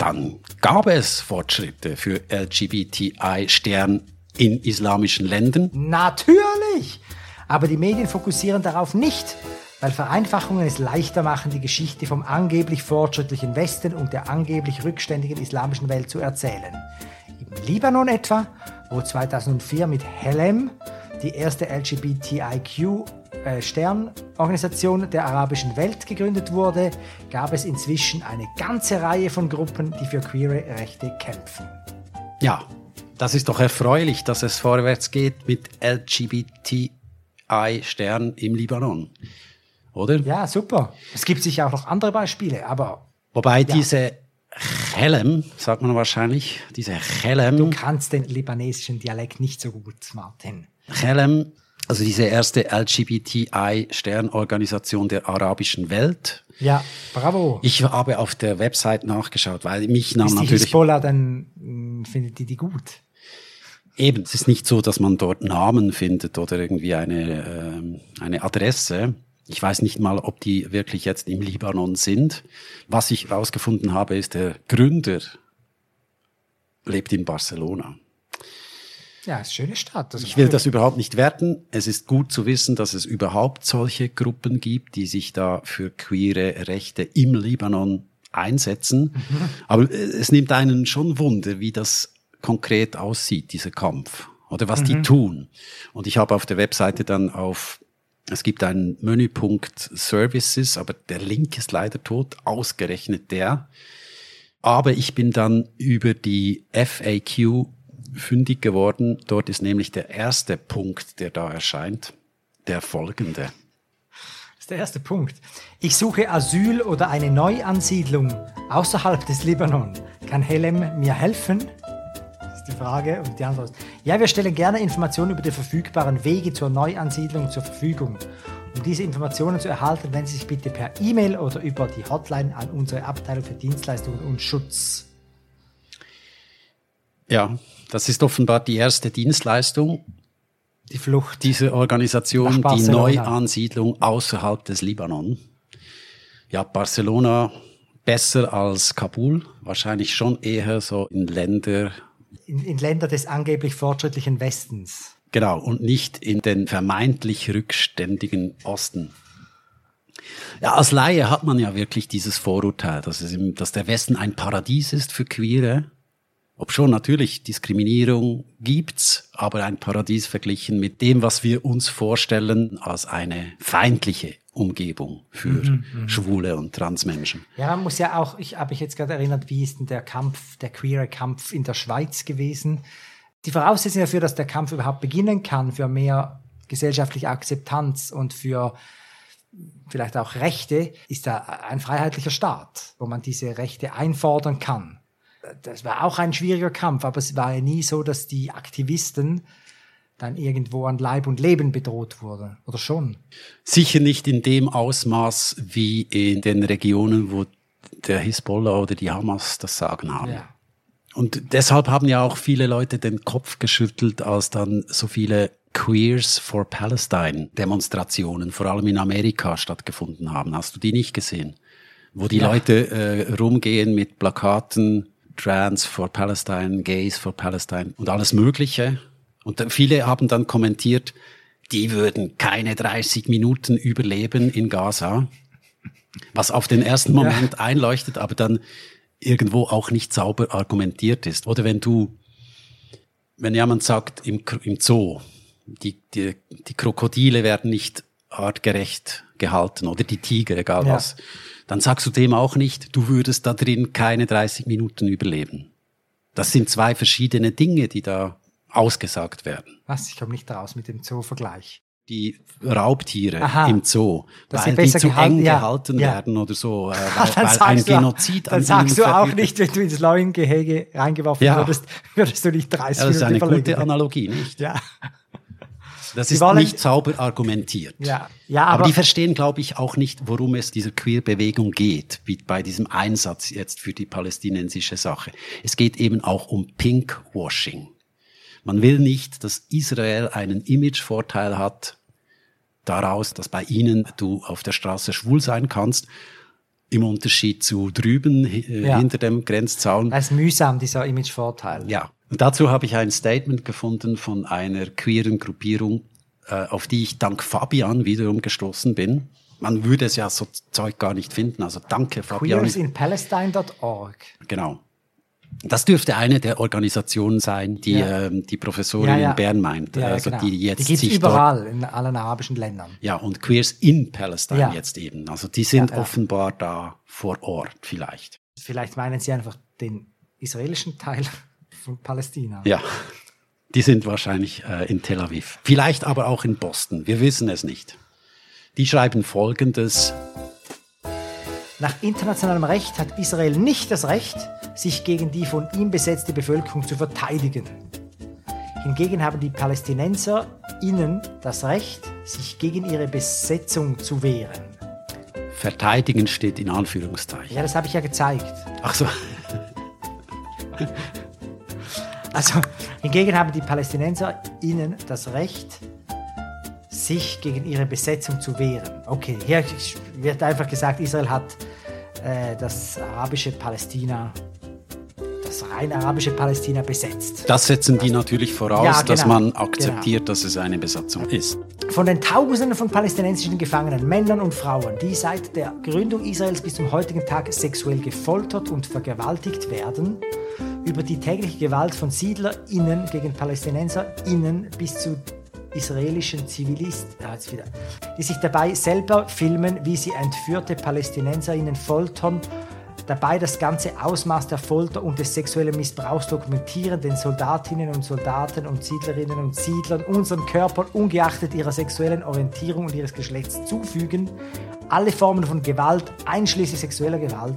dann gab es Fortschritte für LGBTI-Stern in islamischen Ländern. Natürlich! Aber die Medien fokussieren darauf nicht, weil Vereinfachungen es leichter machen, die Geschichte vom angeblich fortschrittlichen Westen und der angeblich rückständigen islamischen Welt zu erzählen. Im Libanon etwa, wo 2004 mit Helem die erste LGBTIQ Sternorganisation der arabischen Welt gegründet wurde, gab es inzwischen eine ganze Reihe von Gruppen, die für queere Rechte kämpfen. Ja, das ist doch erfreulich, dass es vorwärts geht mit LGBTI-Stern im Libanon. Oder? Ja, super. Es gibt sicher auch noch andere Beispiele, aber. Wobei ja. diese Chelem, sagt man wahrscheinlich, diese Chelem. Du kannst den libanesischen Dialekt nicht so gut, Martin. Chelem, also diese erste LGBTI-Sternorganisation der arabischen Welt. Ja, bravo. Ich habe auf der Website nachgeschaut, weil mich nahm ist natürlich. Die Hisbollah, dann hm, findet die die gut. Eben, es ist nicht so, dass man dort Namen findet oder irgendwie eine, äh, eine Adresse. Ich weiß nicht mal, ob die wirklich jetzt im Libanon sind. Was ich herausgefunden habe, ist, der Gründer lebt in Barcelona. Ja, eine schöne Stadt. ich will das überhaupt nicht werten. Es ist gut zu wissen, dass es überhaupt solche Gruppen gibt, die sich da für queere Rechte im Libanon einsetzen. Mhm. Aber es nimmt einen schon Wunder, wie das konkret aussieht, dieser Kampf. Oder was mhm. die tun. Und ich habe auf der Webseite dann auf, es gibt einen Menüpunkt Services, aber der Link ist leider tot, ausgerechnet der. Aber ich bin dann über die FAQ fündig geworden. Dort ist nämlich der erste Punkt, der da erscheint, der folgende. Das ist der erste Punkt. Ich suche Asyl oder eine Neuansiedlung außerhalb des Libanon. Kann Helem mir helfen? die Frage und die Antwort ist, ja, wir stellen gerne Informationen über die verfügbaren Wege zur Neuansiedlung zur Verfügung. Um diese Informationen zu erhalten, wenden Sie sich bitte per E-Mail oder über die Hotline an unsere Abteilung für Dienstleistungen und Schutz. Ja, das ist offenbar die erste Dienstleistung. Die Flucht. Diese Organisation, die Neuansiedlung außerhalb des Libanon. Ja, Barcelona besser als Kabul, wahrscheinlich schon eher so in Länder in, in Länder des angeblich fortschrittlichen Westens. Genau, und nicht in den vermeintlich rückständigen Osten. Ja, als Laie hat man ja wirklich dieses Vorurteil, dass, es im, dass der Westen ein Paradies ist für Queere. Ob schon natürlich Diskriminierung gibt's, aber ein Paradies verglichen mit dem, was wir uns vorstellen als eine feindliche Umgebung für mhm, mhm, Schwule und Transmenschen. Ja, man muss ja auch, ich habe mich jetzt gerade erinnert, wie ist denn der Kampf, der queere Kampf in der Schweiz gewesen? Die Voraussetzung dafür, dass der Kampf überhaupt beginnen kann, für mehr gesellschaftliche Akzeptanz und für vielleicht auch Rechte, ist da ein freiheitlicher Staat, wo man diese Rechte einfordern kann. Das war auch ein schwieriger Kampf, aber es war ja nie so, dass die Aktivisten dann irgendwo an Leib und Leben bedroht wurde, oder schon? Sicher nicht in dem Ausmaß wie in den Regionen, wo der Hisbollah oder die Hamas das Sagen haben. Ja. Und deshalb haben ja auch viele Leute den Kopf geschüttelt, als dann so viele Queers for Palestine Demonstrationen, vor allem in Amerika, stattgefunden haben. Hast du die nicht gesehen? Wo die ja. Leute äh, rumgehen mit Plakaten, Trans for Palestine, Gays for Palestine und alles Mögliche und viele haben dann kommentiert, die würden keine 30 Minuten überleben in Gaza, was auf den ersten Moment ja. einleuchtet, aber dann irgendwo auch nicht sauber argumentiert ist. Oder wenn du, wenn jemand sagt im, im Zoo, die, die, die Krokodile werden nicht artgerecht gehalten oder die Tiger, egal ja. was, dann sagst du dem auch nicht, du würdest da drin keine 30 Minuten überleben. Das sind zwei verschiedene Dinge, die da ausgesagt werden. Was? Ich komme nicht raus mit dem Zoo-Vergleich. Die Raubtiere Aha, im Zoo, weil die zu gehalten, eng ja, gehalten ja. werden oder so, äh, weil, weil ein Genozid du, Dann sagst du auch nicht, wenn du ins Leuengehege reingeworfen ja. würdest, würdest du nicht 30 ja, Das ist eine gute Analogie, nicht? Ja. Das ist wollen, nicht sauber argumentiert. Ja, ja, aber, aber die verstehen, glaube ich, auch nicht, worum es dieser Queer-Bewegung geht, wie bei diesem Einsatz jetzt für die palästinensische Sache. Es geht eben auch um Pinkwashing. Man will nicht, dass Israel einen Imagevorteil hat daraus, dass bei ihnen du auf der Straße schwul sein kannst. Im Unterschied zu drüben äh, ja. hinter dem Grenzzaun. Das ist mühsam, dieser Imagevorteil. Ja. Und dazu habe ich ein Statement gefunden von einer queeren Gruppierung, äh, auf die ich dank Fabian wiederum gestoßen bin. man würde es ja so Zeug gar nicht finden. Also danke, Fabian. Queersinpalestine.org. Genau. Das dürfte eine der Organisationen sein, die Ja. ähm, die Professorin Ja, ja. in Bern meint. Ja, also genau. die jetzt die sich überall in allen arabischen Ländern. Ja, und Queers in Palestine jetzt eben. Also die sind offenbar da vor Ort vielleicht. Vielleicht meinen sie einfach den israelischen Teil Palästina. Ja. Die sind wahrscheinlich äh, in Tel Aviv. Vielleicht aber auch in Boston. Wir wissen es nicht. Die schreiben folgendes. Nach internationalem Recht hat Israel nicht das Recht, sich gegen die von ihm besetzte Bevölkerung zu verteidigen. Hingegen haben die Palästinenser innen das Recht, sich gegen ihre Besetzung zu wehren. Verteidigen steht in Anführungszeichen. Ja, das habe ich ja gezeigt. Ach so. Also, hingegen haben die Palästinenser innen das Recht, sich gegen ihre Besetzung zu wehren. Okay, hier wird einfach gesagt, Israel hat äh, das arabische Palästina, das rein arabische Palästina besetzt. Das setzen die natürlich voraus, Ja, dass genau. man akzeptiert, dass es eine Besatzung ist. Von den Tausenden von palästinensischen Gefangenen, Männern und Frauen, die seit der Gründung Israels bis zum heutigen Tag sexuell gefoltert und vergewaltigt werden, über die tägliche Gewalt von SiedlerInnen gegen PalästinenserInnen bis zu israelischen Zivilisten, die sich dabei selber filmen, wie sie entführte PalästinenserInnen foltern, dabei das ganze Ausmaß der Folter und des sexuellen Missbrauchs dokumentieren, den Soldatinnen und Soldaten und Siedlerinnen und Siedlern unseren Körpern ungeachtet ihrer sexuellen Orientierung und ihres Geschlechts zufügen. Alle Formen von Gewalt, einschließlich sexueller Gewalt,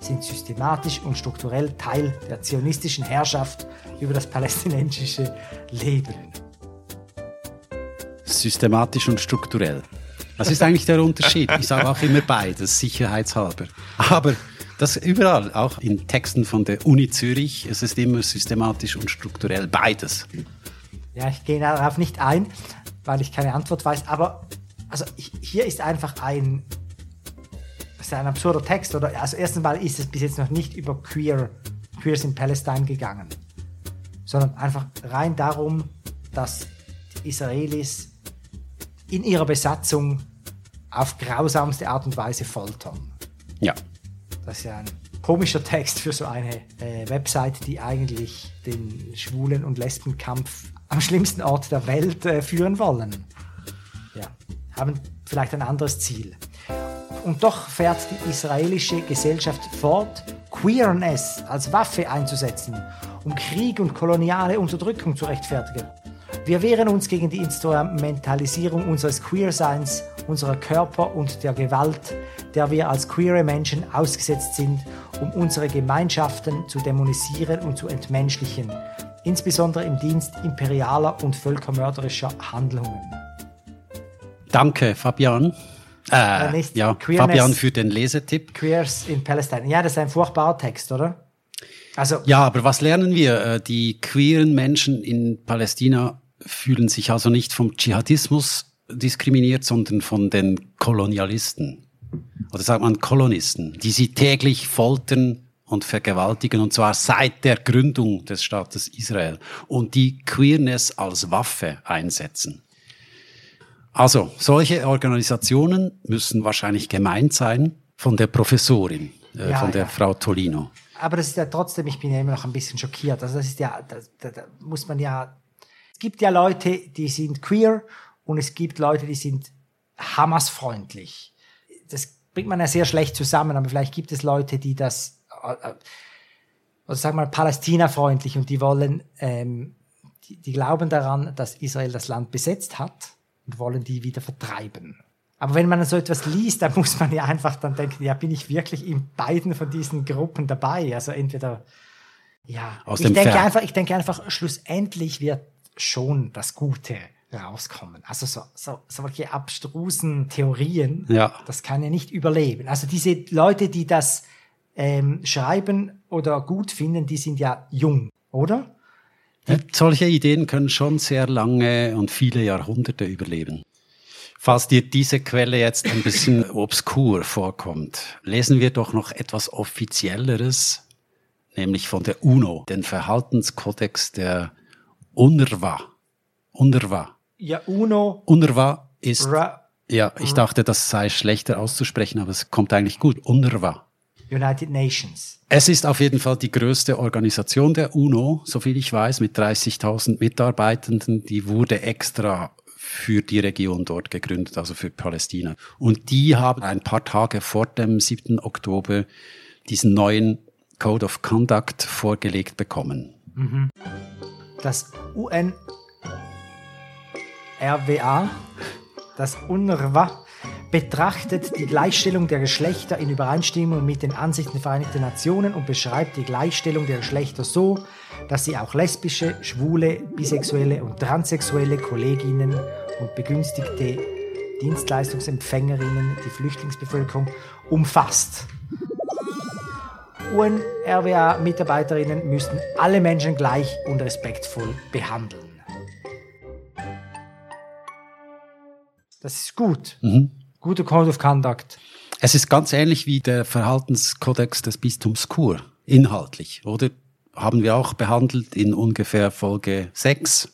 sind systematisch und strukturell Teil der zionistischen Herrschaft über das palästinensische Leben. Systematisch und strukturell. Was ist eigentlich der Unterschied? Ich sage auch immer beides, sicherheitshalber. Aber das überall, auch in Texten von der Uni Zürich, es ist immer systematisch und strukturell beides. Ja, ich gehe darauf nicht ein, weil ich keine Antwort weiß. Aber also hier ist einfach ein, das ist ein absurder Text. Oder also erstens mal ist es bis jetzt noch nicht über Queer, Queers in Palestine gegangen, sondern einfach rein darum, dass die Israelis in ihrer Besatzung auf grausamste Art und Weise foltern. Ja. Das ist ja ein komischer Text für so eine äh, Website, die eigentlich den Schwulen- und Lesbenkampf am schlimmsten Ort der Welt äh, führen wollen. Ja, haben vielleicht ein anderes Ziel. Und doch fährt die israelische Gesellschaft fort, Queerness als Waffe einzusetzen, um Krieg und koloniale Unterdrückung zu rechtfertigen. Wir wehren uns gegen die Instrumentalisierung unseres Queerseins, unserer Körper und der Gewalt, der wir als queere Menschen ausgesetzt sind, um unsere Gemeinschaften zu dämonisieren und zu entmenschlichen, insbesondere im Dienst imperialer und völkermörderischer Handlungen. Danke, Fabian. Äh, Äh, ja, Queerness. Fabian für den Lesetipp. Queers in Palestine. Ja, das ist ein furchtbarer Text, oder? Also, Ja, aber was lernen wir? Äh, Die queeren Menschen in Palästina fühlen sich also nicht vom Dschihadismus diskriminiert, sondern von den Kolonialisten. Oder sagt man Kolonisten, die sie täglich foltern und vergewaltigen, und zwar seit der Gründung des Staates Israel. Und die Queerness als Waffe einsetzen. Also, solche Organisationen müssen wahrscheinlich gemeint sein von der Professorin, äh, Ja, von der ja. Frau Tolino. aber das ist ja trotzdem, ich bin ja immer noch ein bisschen schockiert. Also, das ist ja, das, da, da muss man ja, es gibt ja Leute, die sind queer und es gibt Leute, die sind Hamas-freundlich. Das bringt man ja sehr schlecht zusammen, aber vielleicht gibt es Leute, die das, äh, äh, also sagen wir mal, Palästina-freundlich und die wollen, ähm, die, die glauben daran, dass Israel das Land besetzt hat und wollen die wieder vertreiben. Aber wenn man so etwas liest, dann muss man ja einfach dann denken, ja, bin ich wirklich in beiden von diesen Gruppen dabei? Also entweder, ja, Aus ich denke einfach, ich denke einfach, schlussendlich wird schon das Gute rauskommen. Also so, so solche abstrusen Theorien, Ja. das kann ja nicht überleben. Also diese Leute, die das ähm, schreiben oder gut finden, die sind ja jung, oder? Ja, solche Ideen können schon sehr lange und viele Jahrhunderte überleben. Falls dir diese Quelle jetzt ein bisschen obskur vorkommt, lesen wir doch noch etwas Offizielleres, nämlich von der UNO, den Verhaltenskodex der UNRWA. UNRWA. Ja, UNO, UNRWA ist, Ra, Ja, ich dachte, das sei schlechter auszusprechen, aber es kommt eigentlich gut. UNRWA. United Nations. Es ist auf jeden Fall die größte Organisation der UNO, soviel ich weiß, mit 30.000 Mitarbeitenden. Die wurde extra für die Region dort gegründet, also für Palästina. Und die haben ein paar Tage vor dem 7. Oktober diesen neuen Code of Conduct vorgelegt bekommen. Das UN RWA, das UNRWA, betrachtet die Gleichstellung der Geschlechter in Übereinstimmung mit den Ansichten der Vereinigten Nationen und beschreibt die Gleichstellung der Geschlechter so, dass sie auch lesbische, schwule, bisexuelle und transsexuelle Kolleginnen und begünstigte Dienstleistungsempfängerinnen, die Flüchtlingsbevölkerung umfasst. UNRWA-Mitarbeiterinnen müssten alle Menschen gleich und respektvoll behandeln. Das ist gut. Guter Code of Conduct. Es ist ganz ähnlich wie der Verhaltenskodex des Bistums Chur, inhaltlich, oder? Haben wir auch behandelt in ungefähr Folge 6.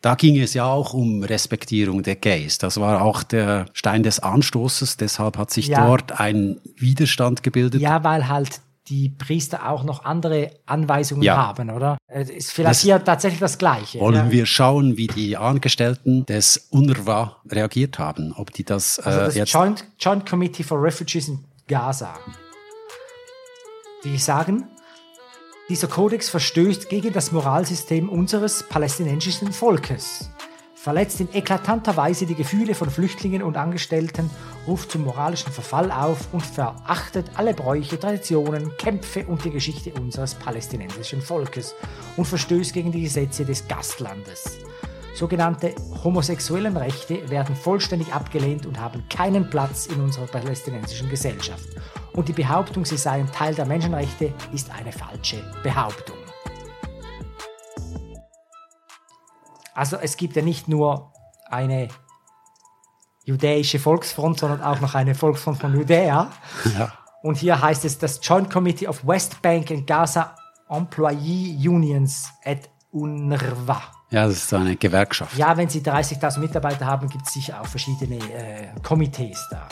Da ging es ja auch um Respektierung der Gays. Das war auch der Stein des Anstoßes. Deshalb hat sich Ja. dort ein Widerstand gebildet. Ja, weil halt die Priester auch noch andere Anweisungen Ja. haben, oder? Äh, Ist vielleicht Das- hier tatsächlich das Gleiche. Wollen ja. wir schauen, wie die Angestellten des UNRWA reagiert haben, ob die das, Also äh, das jetzt Joint, Joint Committee for Refugees in Gaza. Die sagen, dieser Kodex verstößt gegen das Moralsystem unseres palästinensischen Volkes, verletzt in eklatanter Weise die Gefühle von Flüchtlingen und Angestellten, ruft zum moralischen Verfall auf und verachtet alle Bräuche, Traditionen, Kämpfe und die Geschichte unseres palästinensischen Volkes und verstößt gegen die Gesetze des Gastlandes. Sogenannte homosexuellen Rechte werden vollständig abgelehnt und haben keinen Platz in unserer palästinensischen Gesellschaft. Und die Behauptung, sie seien Teil der Menschenrechte, ist eine falsche Behauptung. Also es gibt ja nicht nur eine judäische Volksfront, sondern auch noch eine Volksfront von Judäa. ja, Und hier heißt es das Joint Committee of West Bank and Gaza Employee Unions at UNRWA. ja, das ist so eine Gewerkschaft. Ja, wenn Sie 30.000 Mitarbeiter haben, gibt es sicher auch verschiedene äh, Komitees da.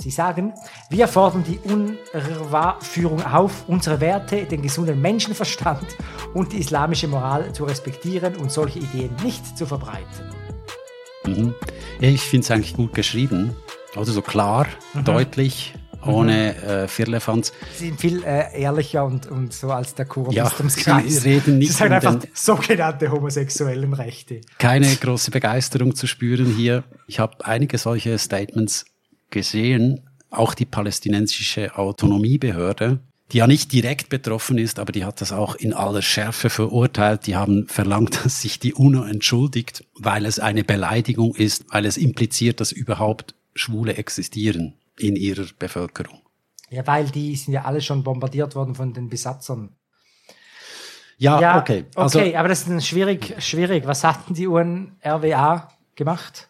Sie sagen, wir fordern die UNRWA-Führung auf, unsere Werte, den gesunden Menschenverstand und die islamische Moral zu respektieren und solche Ideen nicht zu verbreiten. Mhm. Ich finde es eigentlich gut geschrieben. Oder so klar, deutlich, ohne äh, Firlefanz. Sie sind viel äh, ehrlicher und, und so als der Kur Ja, Sie reden Sie nicht sagen um einfach den- sogenannte homosexuellen Rechte. Keine große Begeisterung zu spüren hier. Ich habe einige solche Statements gesehen. Auch die palästinensische Autonomiebehörde, die ja nicht direkt betroffen ist, aber die hat das auch in aller Schärfe verurteilt. Die haben verlangt, dass sich die UNO entschuldigt, weil es eine Beleidigung ist, weil es impliziert, dass überhaupt Schwule existieren in ihrer Bevölkerung. Ja, weil die sind ja alle schon bombardiert worden von den Besatzern. Ja, Ja, okay. Also, okay, aber das ist schwierig, schwierig. Was hatten die UNRWA gemacht?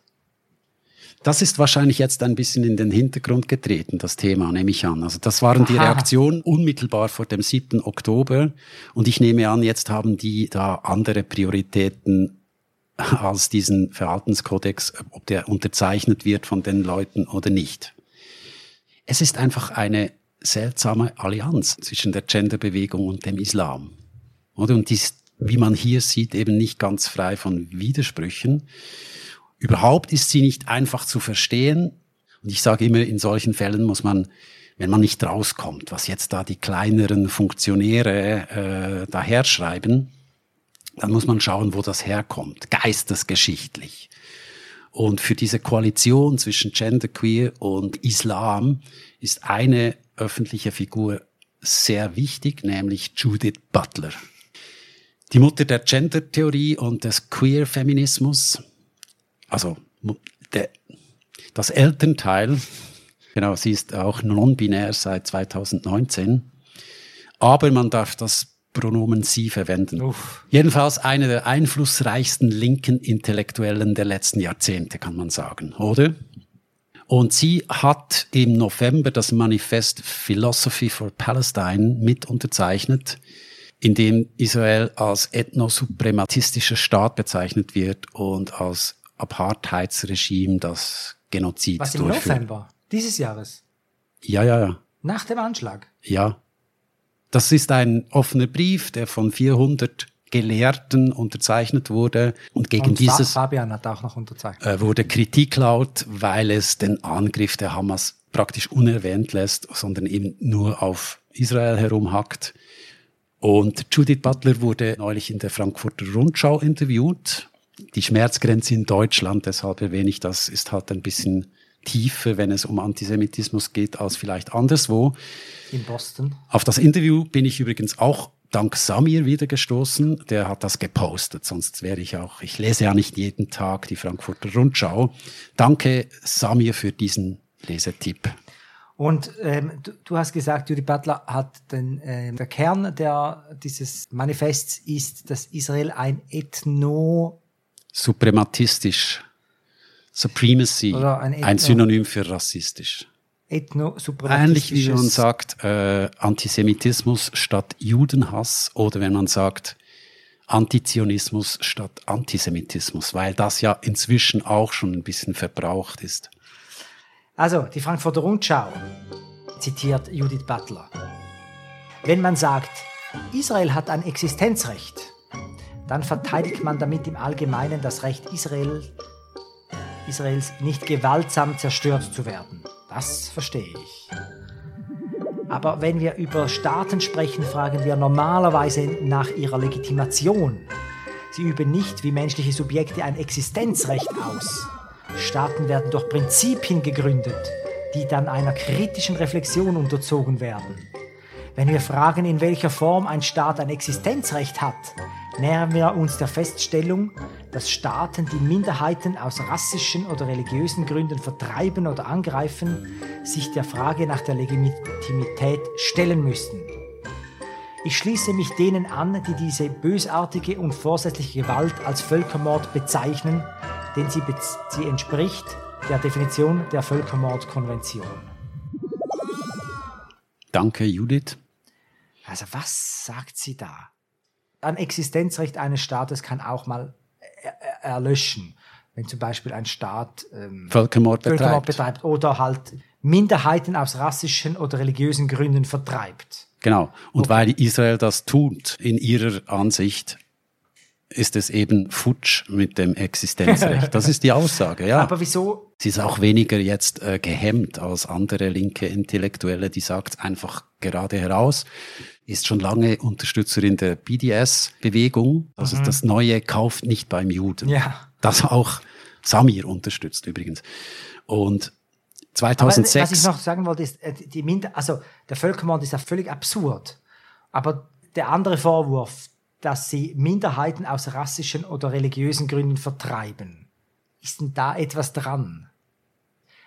Das ist wahrscheinlich jetzt ein bisschen in den Hintergrund getreten, das Thema, nehme ich an. Also das waren die Aha. Reaktionen unmittelbar vor dem 7. Oktober. Und ich nehme an, jetzt haben die da andere Prioritäten als diesen Verhaltenskodex, ob der unterzeichnet wird von den Leuten oder nicht. Es ist einfach eine seltsame Allianz zwischen der Genderbewegung und dem Islam. Oder? Und die ist, wie man hier sieht, eben nicht ganz frei von Widersprüchen. Überhaupt ist sie nicht einfach zu verstehen. Und ich sage immer, in solchen Fällen muss man, wenn man nicht rauskommt, was jetzt da die kleineren Funktionäre äh, daherschreiben, dann muss man schauen, wo das herkommt, geistesgeschichtlich. Und für diese Koalition zwischen Genderqueer und Islam ist eine öffentliche Figur sehr wichtig, nämlich Judith Butler. Die Mutter der Gender-Theorie und des Queer-Feminismus, also der, das Elternteil, genau, sie ist auch non-binär seit 2019, aber man darf das Pronomen sie verwenden. Uff. Jedenfalls eine der einflussreichsten linken Intellektuellen der letzten Jahrzehnte, kann man sagen, oder? Und sie hat im November das Manifest Philosophy for Palestine mit unterzeichnet, in dem Israel als ethnosuprematistischer Staat bezeichnet wird und als Apartheidsregime das Genozid Was im durchführt. November dieses Jahres, Ja, ja, ja. nach dem Anschlag. Ja. Das ist ein offener Brief, der von 400 Gelehrten unterzeichnet wurde und gegen Und dieses Fabian hat auch noch unterzeichnet. äh, wurde Kritik laut, weil es den Angriff der Hamas praktisch unerwähnt lässt, sondern eben nur auf Israel herumhackt. Und Judith Butler wurde neulich in der Frankfurter Rundschau interviewt. Die Schmerzgrenze in Deutschland, deshalb erwähne ich das, ist halt ein bisschen tiefer, wenn es um Antisemitismus geht, als vielleicht anderswo. In Boston. Auf das Interview bin ich übrigens auch dank Samir wieder gestoßen. Der hat das gepostet, sonst wäre ich auch, ich lese ja nicht jeden Tag die Frankfurter Rundschau. Danke Samir für diesen Lesetipp. Und ähm, du, du hast gesagt, Judy Butler hat den, ähm, der Kern der, dieses Manifests ist, dass Israel ein Ethno, Suprematistisch. Supremacy. Ein ein, Synonym für rassistisch. ethno Ähnlich wie wenn man sagt, äh, Antisemitismus statt Judenhass oder wenn man sagt, Antizionismus statt Antisemitismus, weil das ja inzwischen auch schon ein bisschen verbraucht ist. Also, die Frankfurter Rundschau zitiert Judith Butler. Wenn man sagt, Israel hat ein Existenzrecht, dann verteidigt man damit im Allgemeinen das Recht Israel, Israels nicht gewaltsam zerstört zu werden. Das verstehe ich. Aber wenn wir über Staaten sprechen, fragen wir normalerweise nach ihrer Legitimation. Sie üben nicht wie menschliche Subjekte ein Existenzrecht aus. Staaten werden durch Prinzipien gegründet, die dann einer kritischen Reflexion unterzogen werden. Wenn wir fragen, in welcher Form ein Staat ein Existenzrecht hat, nähern wir uns der Feststellung, dass Staaten, die Minderheiten aus rassischen oder religiösen Gründen vertreiben oder angreifen, sich der Frage nach der Legitimität stellen müssen. Ich schließe mich denen an, die diese bösartige und vorsätzliche Gewalt als Völkermord bezeichnen, denn sie, bez sie entspricht der Definition der Völkermordkonvention. Danke, Judith. Also was sagt sie da? Ein Existenzrecht eines Staates kann auch mal er er erlöschen, wenn zum Beispiel ein Staat ähm, Völkermord betreibt. Völkermord betreibt oder halt Minderheiten aus rassischen oder religiösen Gründen vertreibt. Genau. Und weil Israel das tut, in ihrer Ansicht, ist es eben futsch mit dem Existenzrecht. Das ist die Aussage, ja. Aber wieso? Sie ist auch weniger jetzt äh, gehemmt als andere linke Intellektuelle, die sagt einfach gerade heraus, ist schon lange Unterstützerin der BDS-Bewegung, also das Neue kauft nicht beim Juden. Ja. Das auch Samir unterstützt übrigens. Und Aber 2006... was ich noch sagen wollte, ist, äh, die Minder also der Völkermord ist ja völlig absurd. Aber der andere Vorwurf, dass sie Minderheiten aus rassischen oder religiösen Gründen vertreiben, ist denn da etwas dran?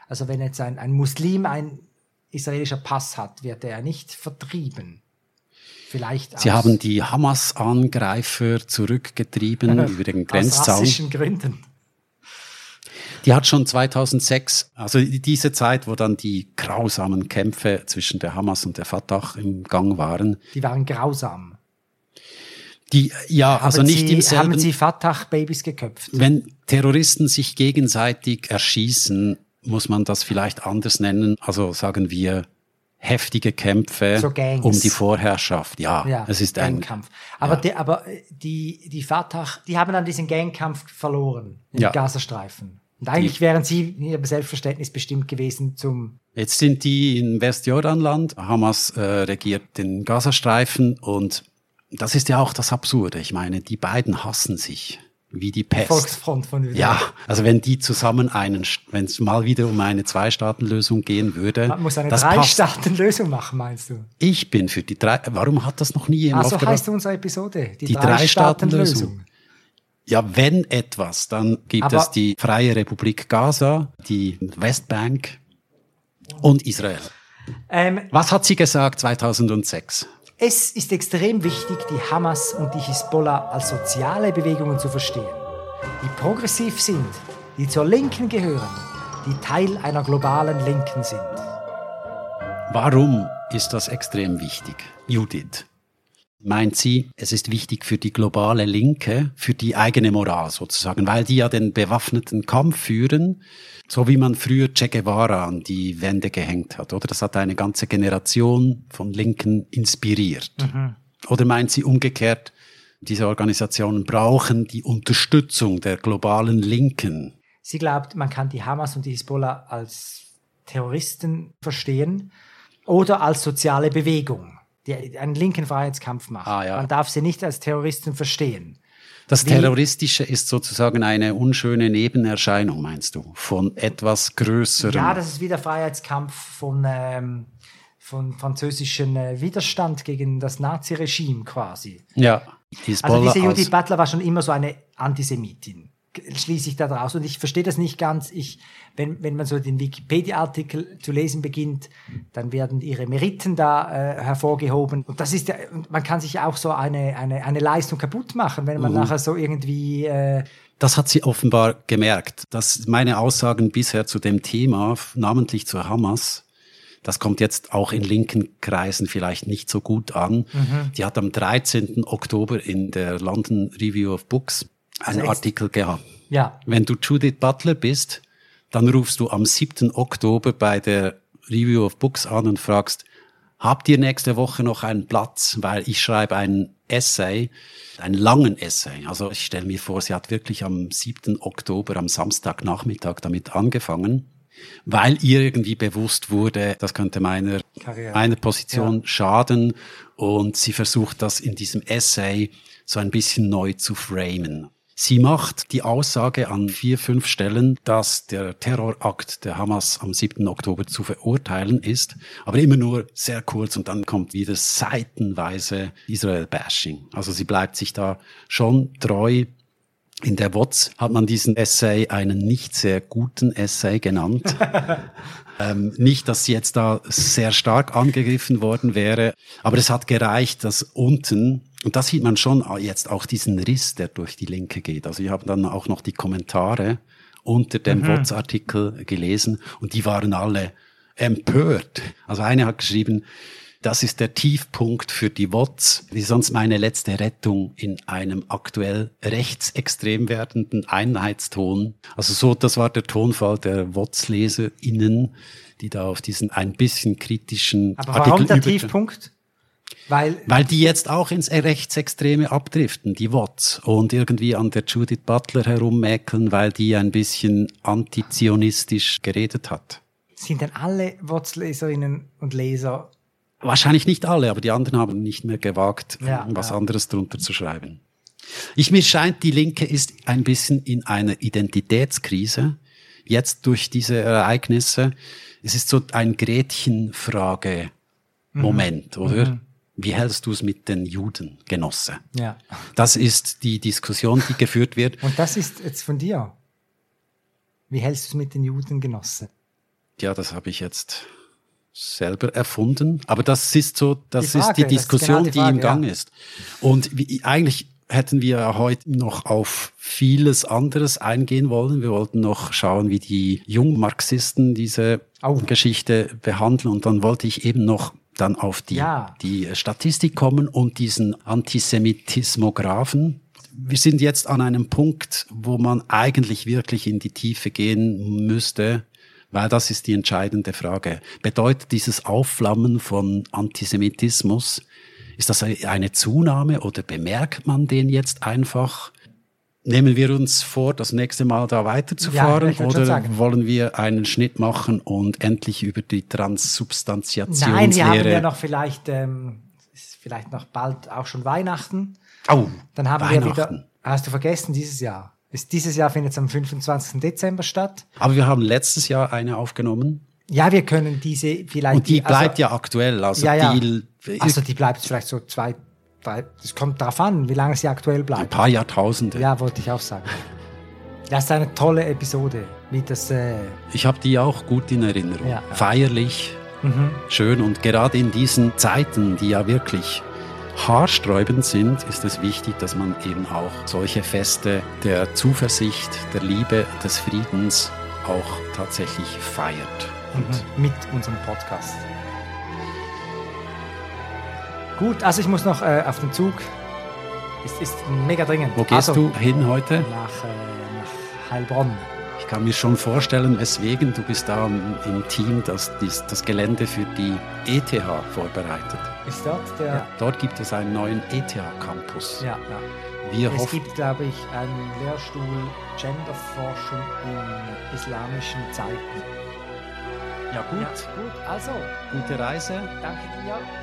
Also wenn jetzt ein, ein Muslim ein israelischer Pass hat, wird er nicht vertrieben. Vielleicht Sie aus, haben die Hamas-Angreifer zurückgetrieben über den aus Grenzzaun. rassischen Gründen. Die hat schon 2006, also diese Zeit, wo dann die grausamen Kämpfe zwischen der Hamas und der Fatah im Gang waren, Die waren grausam. Die, ja, also haben nicht sie, im selben, Haben sie Fatah-Babys geköpft? wenn Terroristen sich gegenseitig erschießen, muss man das vielleicht anders nennen. Also sagen wir heftige Kämpfe So um die Vorherrschaft. Ja, Ja, es ist ein Gangkampf. Aber, die, aber äh, die, die Fatah, die haben dann diesen Gangkampf verloren im Ja. Gazastreifen. Und eigentlich wären sie in ihrem Selbstverständnis bestimmt gewesen zum, Jetzt sind die in Westjordanland. Hamas äh, regiert den Gazastreifen und das ist ja auch das Absurde. Ich meine, die beiden hassen sich wie die Pest. Volksfront von Südafrika. Ja, also wenn die zusammen einen, wenn es mal wieder um eine Zwei-Staaten-Lösung gehen würde, Man muss eine. Drei-Staaten-Lösung machen, meinst du? Ich bin für die drei. Warum hat das noch nie jemand Also heißt unsere Episode die, Die Drei-Staaten-Lösung. Ja, wenn etwas, dann gibt Aber- es die Freie Republik Gaza, die Westbank und Israel. Ähm, Was hat sie gesagt 2006? Es ist extrem wichtig, die Hamas und die Hisbollah als soziale Bewegungen zu verstehen, die progressiv sind, die zur Linken gehören, die Teil einer globalen Linken sind. Warum ist das extrem wichtig? Judith. Meint sie, es ist wichtig für die globale Linke, für die eigene Moral sozusagen, weil die ja den bewaffneten Kampf führen, so wie man früher Che Guevara an die Wände gehängt hat, oder? Das hat eine ganze Generation von Linken inspiriert. Mhm. Oder meint sie umgekehrt, diese Organisationen brauchen die Unterstützung der globalen Linken. Sie glaubt, man kann die Hamas und die Hisbollah als Terroristen verstehen oder als soziale Bewegung, die einen linken Freiheitskampf macht. Ah, ja. Man darf sie nicht als Terroristen verstehen. Das Terroristische ist sozusagen eine unschöne Nebenerscheinung, meinst du, von etwas Größerem? Ja, das ist wie der Freiheitskampf von, ähm, von französischen äh, Widerstand gegen das Naziregime quasi. Ja. Hisbollah also diese Judith Butler war schon immer so eine Antisemitin schließe ich da draus. Und ich verstehe das nicht ganz. Ich, wenn, wenn man so den Wikipedia-Artikel zu lesen beginnt, dann werden ihre Meriten da äh, hervorgehoben. Und das ist ja, man kann sich auch so eine, eine, eine Leistung kaputt machen, wenn man mhm. nachher so irgendwie. Äh, das hat sie offenbar gemerkt, dass meine Aussagen bisher zu dem Thema, namentlich zur Hamas, das kommt jetzt auch in linken Kreisen vielleicht nicht so gut an. Mhm. Die hat am 13. Oktober in der London Review of Books einen also Artikel gehabt. Ja. Wenn du Judith Butler bist, dann rufst du am 7. Oktober bei der Review of Books an und fragst, habt ihr nächste Woche noch einen Platz? Weil ich schreibe einen Essay, einen langen Essay. Also ich stelle mir vor, sie hat wirklich am 7. Oktober, am Samstagnachmittag damit angefangen, weil ihr irgendwie bewusst wurde, das könnte meiner, meiner Position ja. schaden. Und sie versucht das in diesem Essay so ein bisschen neu zu framen. Sie macht die Aussage an vier, fünf Stellen, dass der Terrorakt der Hamas am 7. Oktober zu verurteilen ist, aber immer nur sehr kurz und dann kommt wieder seitenweise Israel-Bashing. Also sie bleibt sich da schon treu. In der WOTS hat man diesen Essay einen nicht sehr guten Essay genannt. ähm, nicht, dass sie jetzt da sehr stark angegriffen worden wäre, aber es hat gereicht, dass unten und da sieht man schon jetzt auch diesen Riss, der durch die Linke geht. Also ich habe dann auch noch die Kommentare unter dem mhm. WOTS-Artikel gelesen und die waren alle empört. Also eine hat geschrieben, das ist der Tiefpunkt für die WOTS, wie sonst meine letzte Rettung in einem aktuell rechtsextrem werdenden Einheitston. Also so, das war der Tonfall der WOTS-LeserInnen, die da auf diesen ein bisschen kritischen Aber warum Artikel der Tiefpunkt? Weil, Weil die jetzt auch ins Rechtsextreme abdriften, die WOTS, und irgendwie an der Judith Butler herummäkeln, weil die ein bisschen antizionistisch geredet hat. Sind denn alle WOTS-Leserinnen und Leser? Wahrscheinlich nicht alle, aber die anderen haben nicht mehr gewagt, ja, was ja. anderes drunter zu schreiben. Ich mir scheint, die Linke ist ein bisschen in einer Identitätskrise. Jetzt durch diese Ereignisse. Es ist so ein Gretchenfrage-Moment, mhm. oder? Mhm. Wie hältst du es mit den Juden, Genosse? Ja. Das ist die Diskussion, die geführt wird. Und das ist jetzt von dir. Wie hältst du es mit den Juden, Genosse? Ja, das habe ich jetzt selber erfunden. Aber das ist so, das die Frage, ist die Diskussion, ist genau die, Frage, die, im Gang ja. ist. Und wie, eigentlich hätten wir heute noch auf vieles anderes eingehen wollen. Wir wollten noch schauen, wie die Jungmarxisten diese oh. Geschichte behandeln. Und dann wollte ich eben noch dann auf die, ja. die Statistik kommen und diesen Antisemitismographen. Wir sind jetzt an einem Punkt, wo man eigentlich wirklich in die Tiefe gehen müsste, weil das ist die entscheidende Frage. Bedeutet dieses Aufflammen von Antisemitismus, ist das eine Zunahme oder bemerkt man den jetzt einfach? Nehmen wir uns vor, das nächste Mal da weiterzufahren ja, oder wollen wir einen Schnitt machen und endlich über die Transsubstantiationslehre? Nein, wir haben ja noch vielleicht, ähm, vielleicht noch bald auch schon Weihnachten. Oh, Dann haben wir wieder, hast du vergessen, dieses Jahr? Ist, dieses Jahr findet es am 25. Dezember statt. Aber wir haben letztes Jahr eine aufgenommen. Ja, wir können diese vielleicht. Und die bleibt also, ja aktuell. Also, ja, ja. Die, also die bleibt vielleicht so zwei, es kommt darauf an, wie lange sie aktuell bleibt. Ein paar Jahrtausende. Ja, wollte ich auch sagen. Das ist eine tolle Episode. Wie das, äh ich habe die auch gut in Erinnerung. Ja. Feierlich, mhm. schön und gerade in diesen Zeiten, die ja wirklich haarsträubend sind, ist es wichtig, dass man eben auch solche Feste der Zuversicht, der Liebe, des Friedens auch tatsächlich feiert. Mhm. mit unserem Podcast. Gut, also ich muss noch äh, auf den Zug. Ist, ist mega dringend. Wo gehst also, du hin heute? Nach, äh, nach Heilbronn. Ich kann mir schon vorstellen, weswegen du bist da im Team, das dies, das Gelände für die ETH vorbereitet. Ist dort der? Ja, dort gibt es einen neuen ETH-Campus. Ja, ja. Wir es gibt, glaube ich, einen Lehrstuhl Genderforschung in islamischen Zeiten. ja gut, Ja, gut, also, gute Reise. danke dir.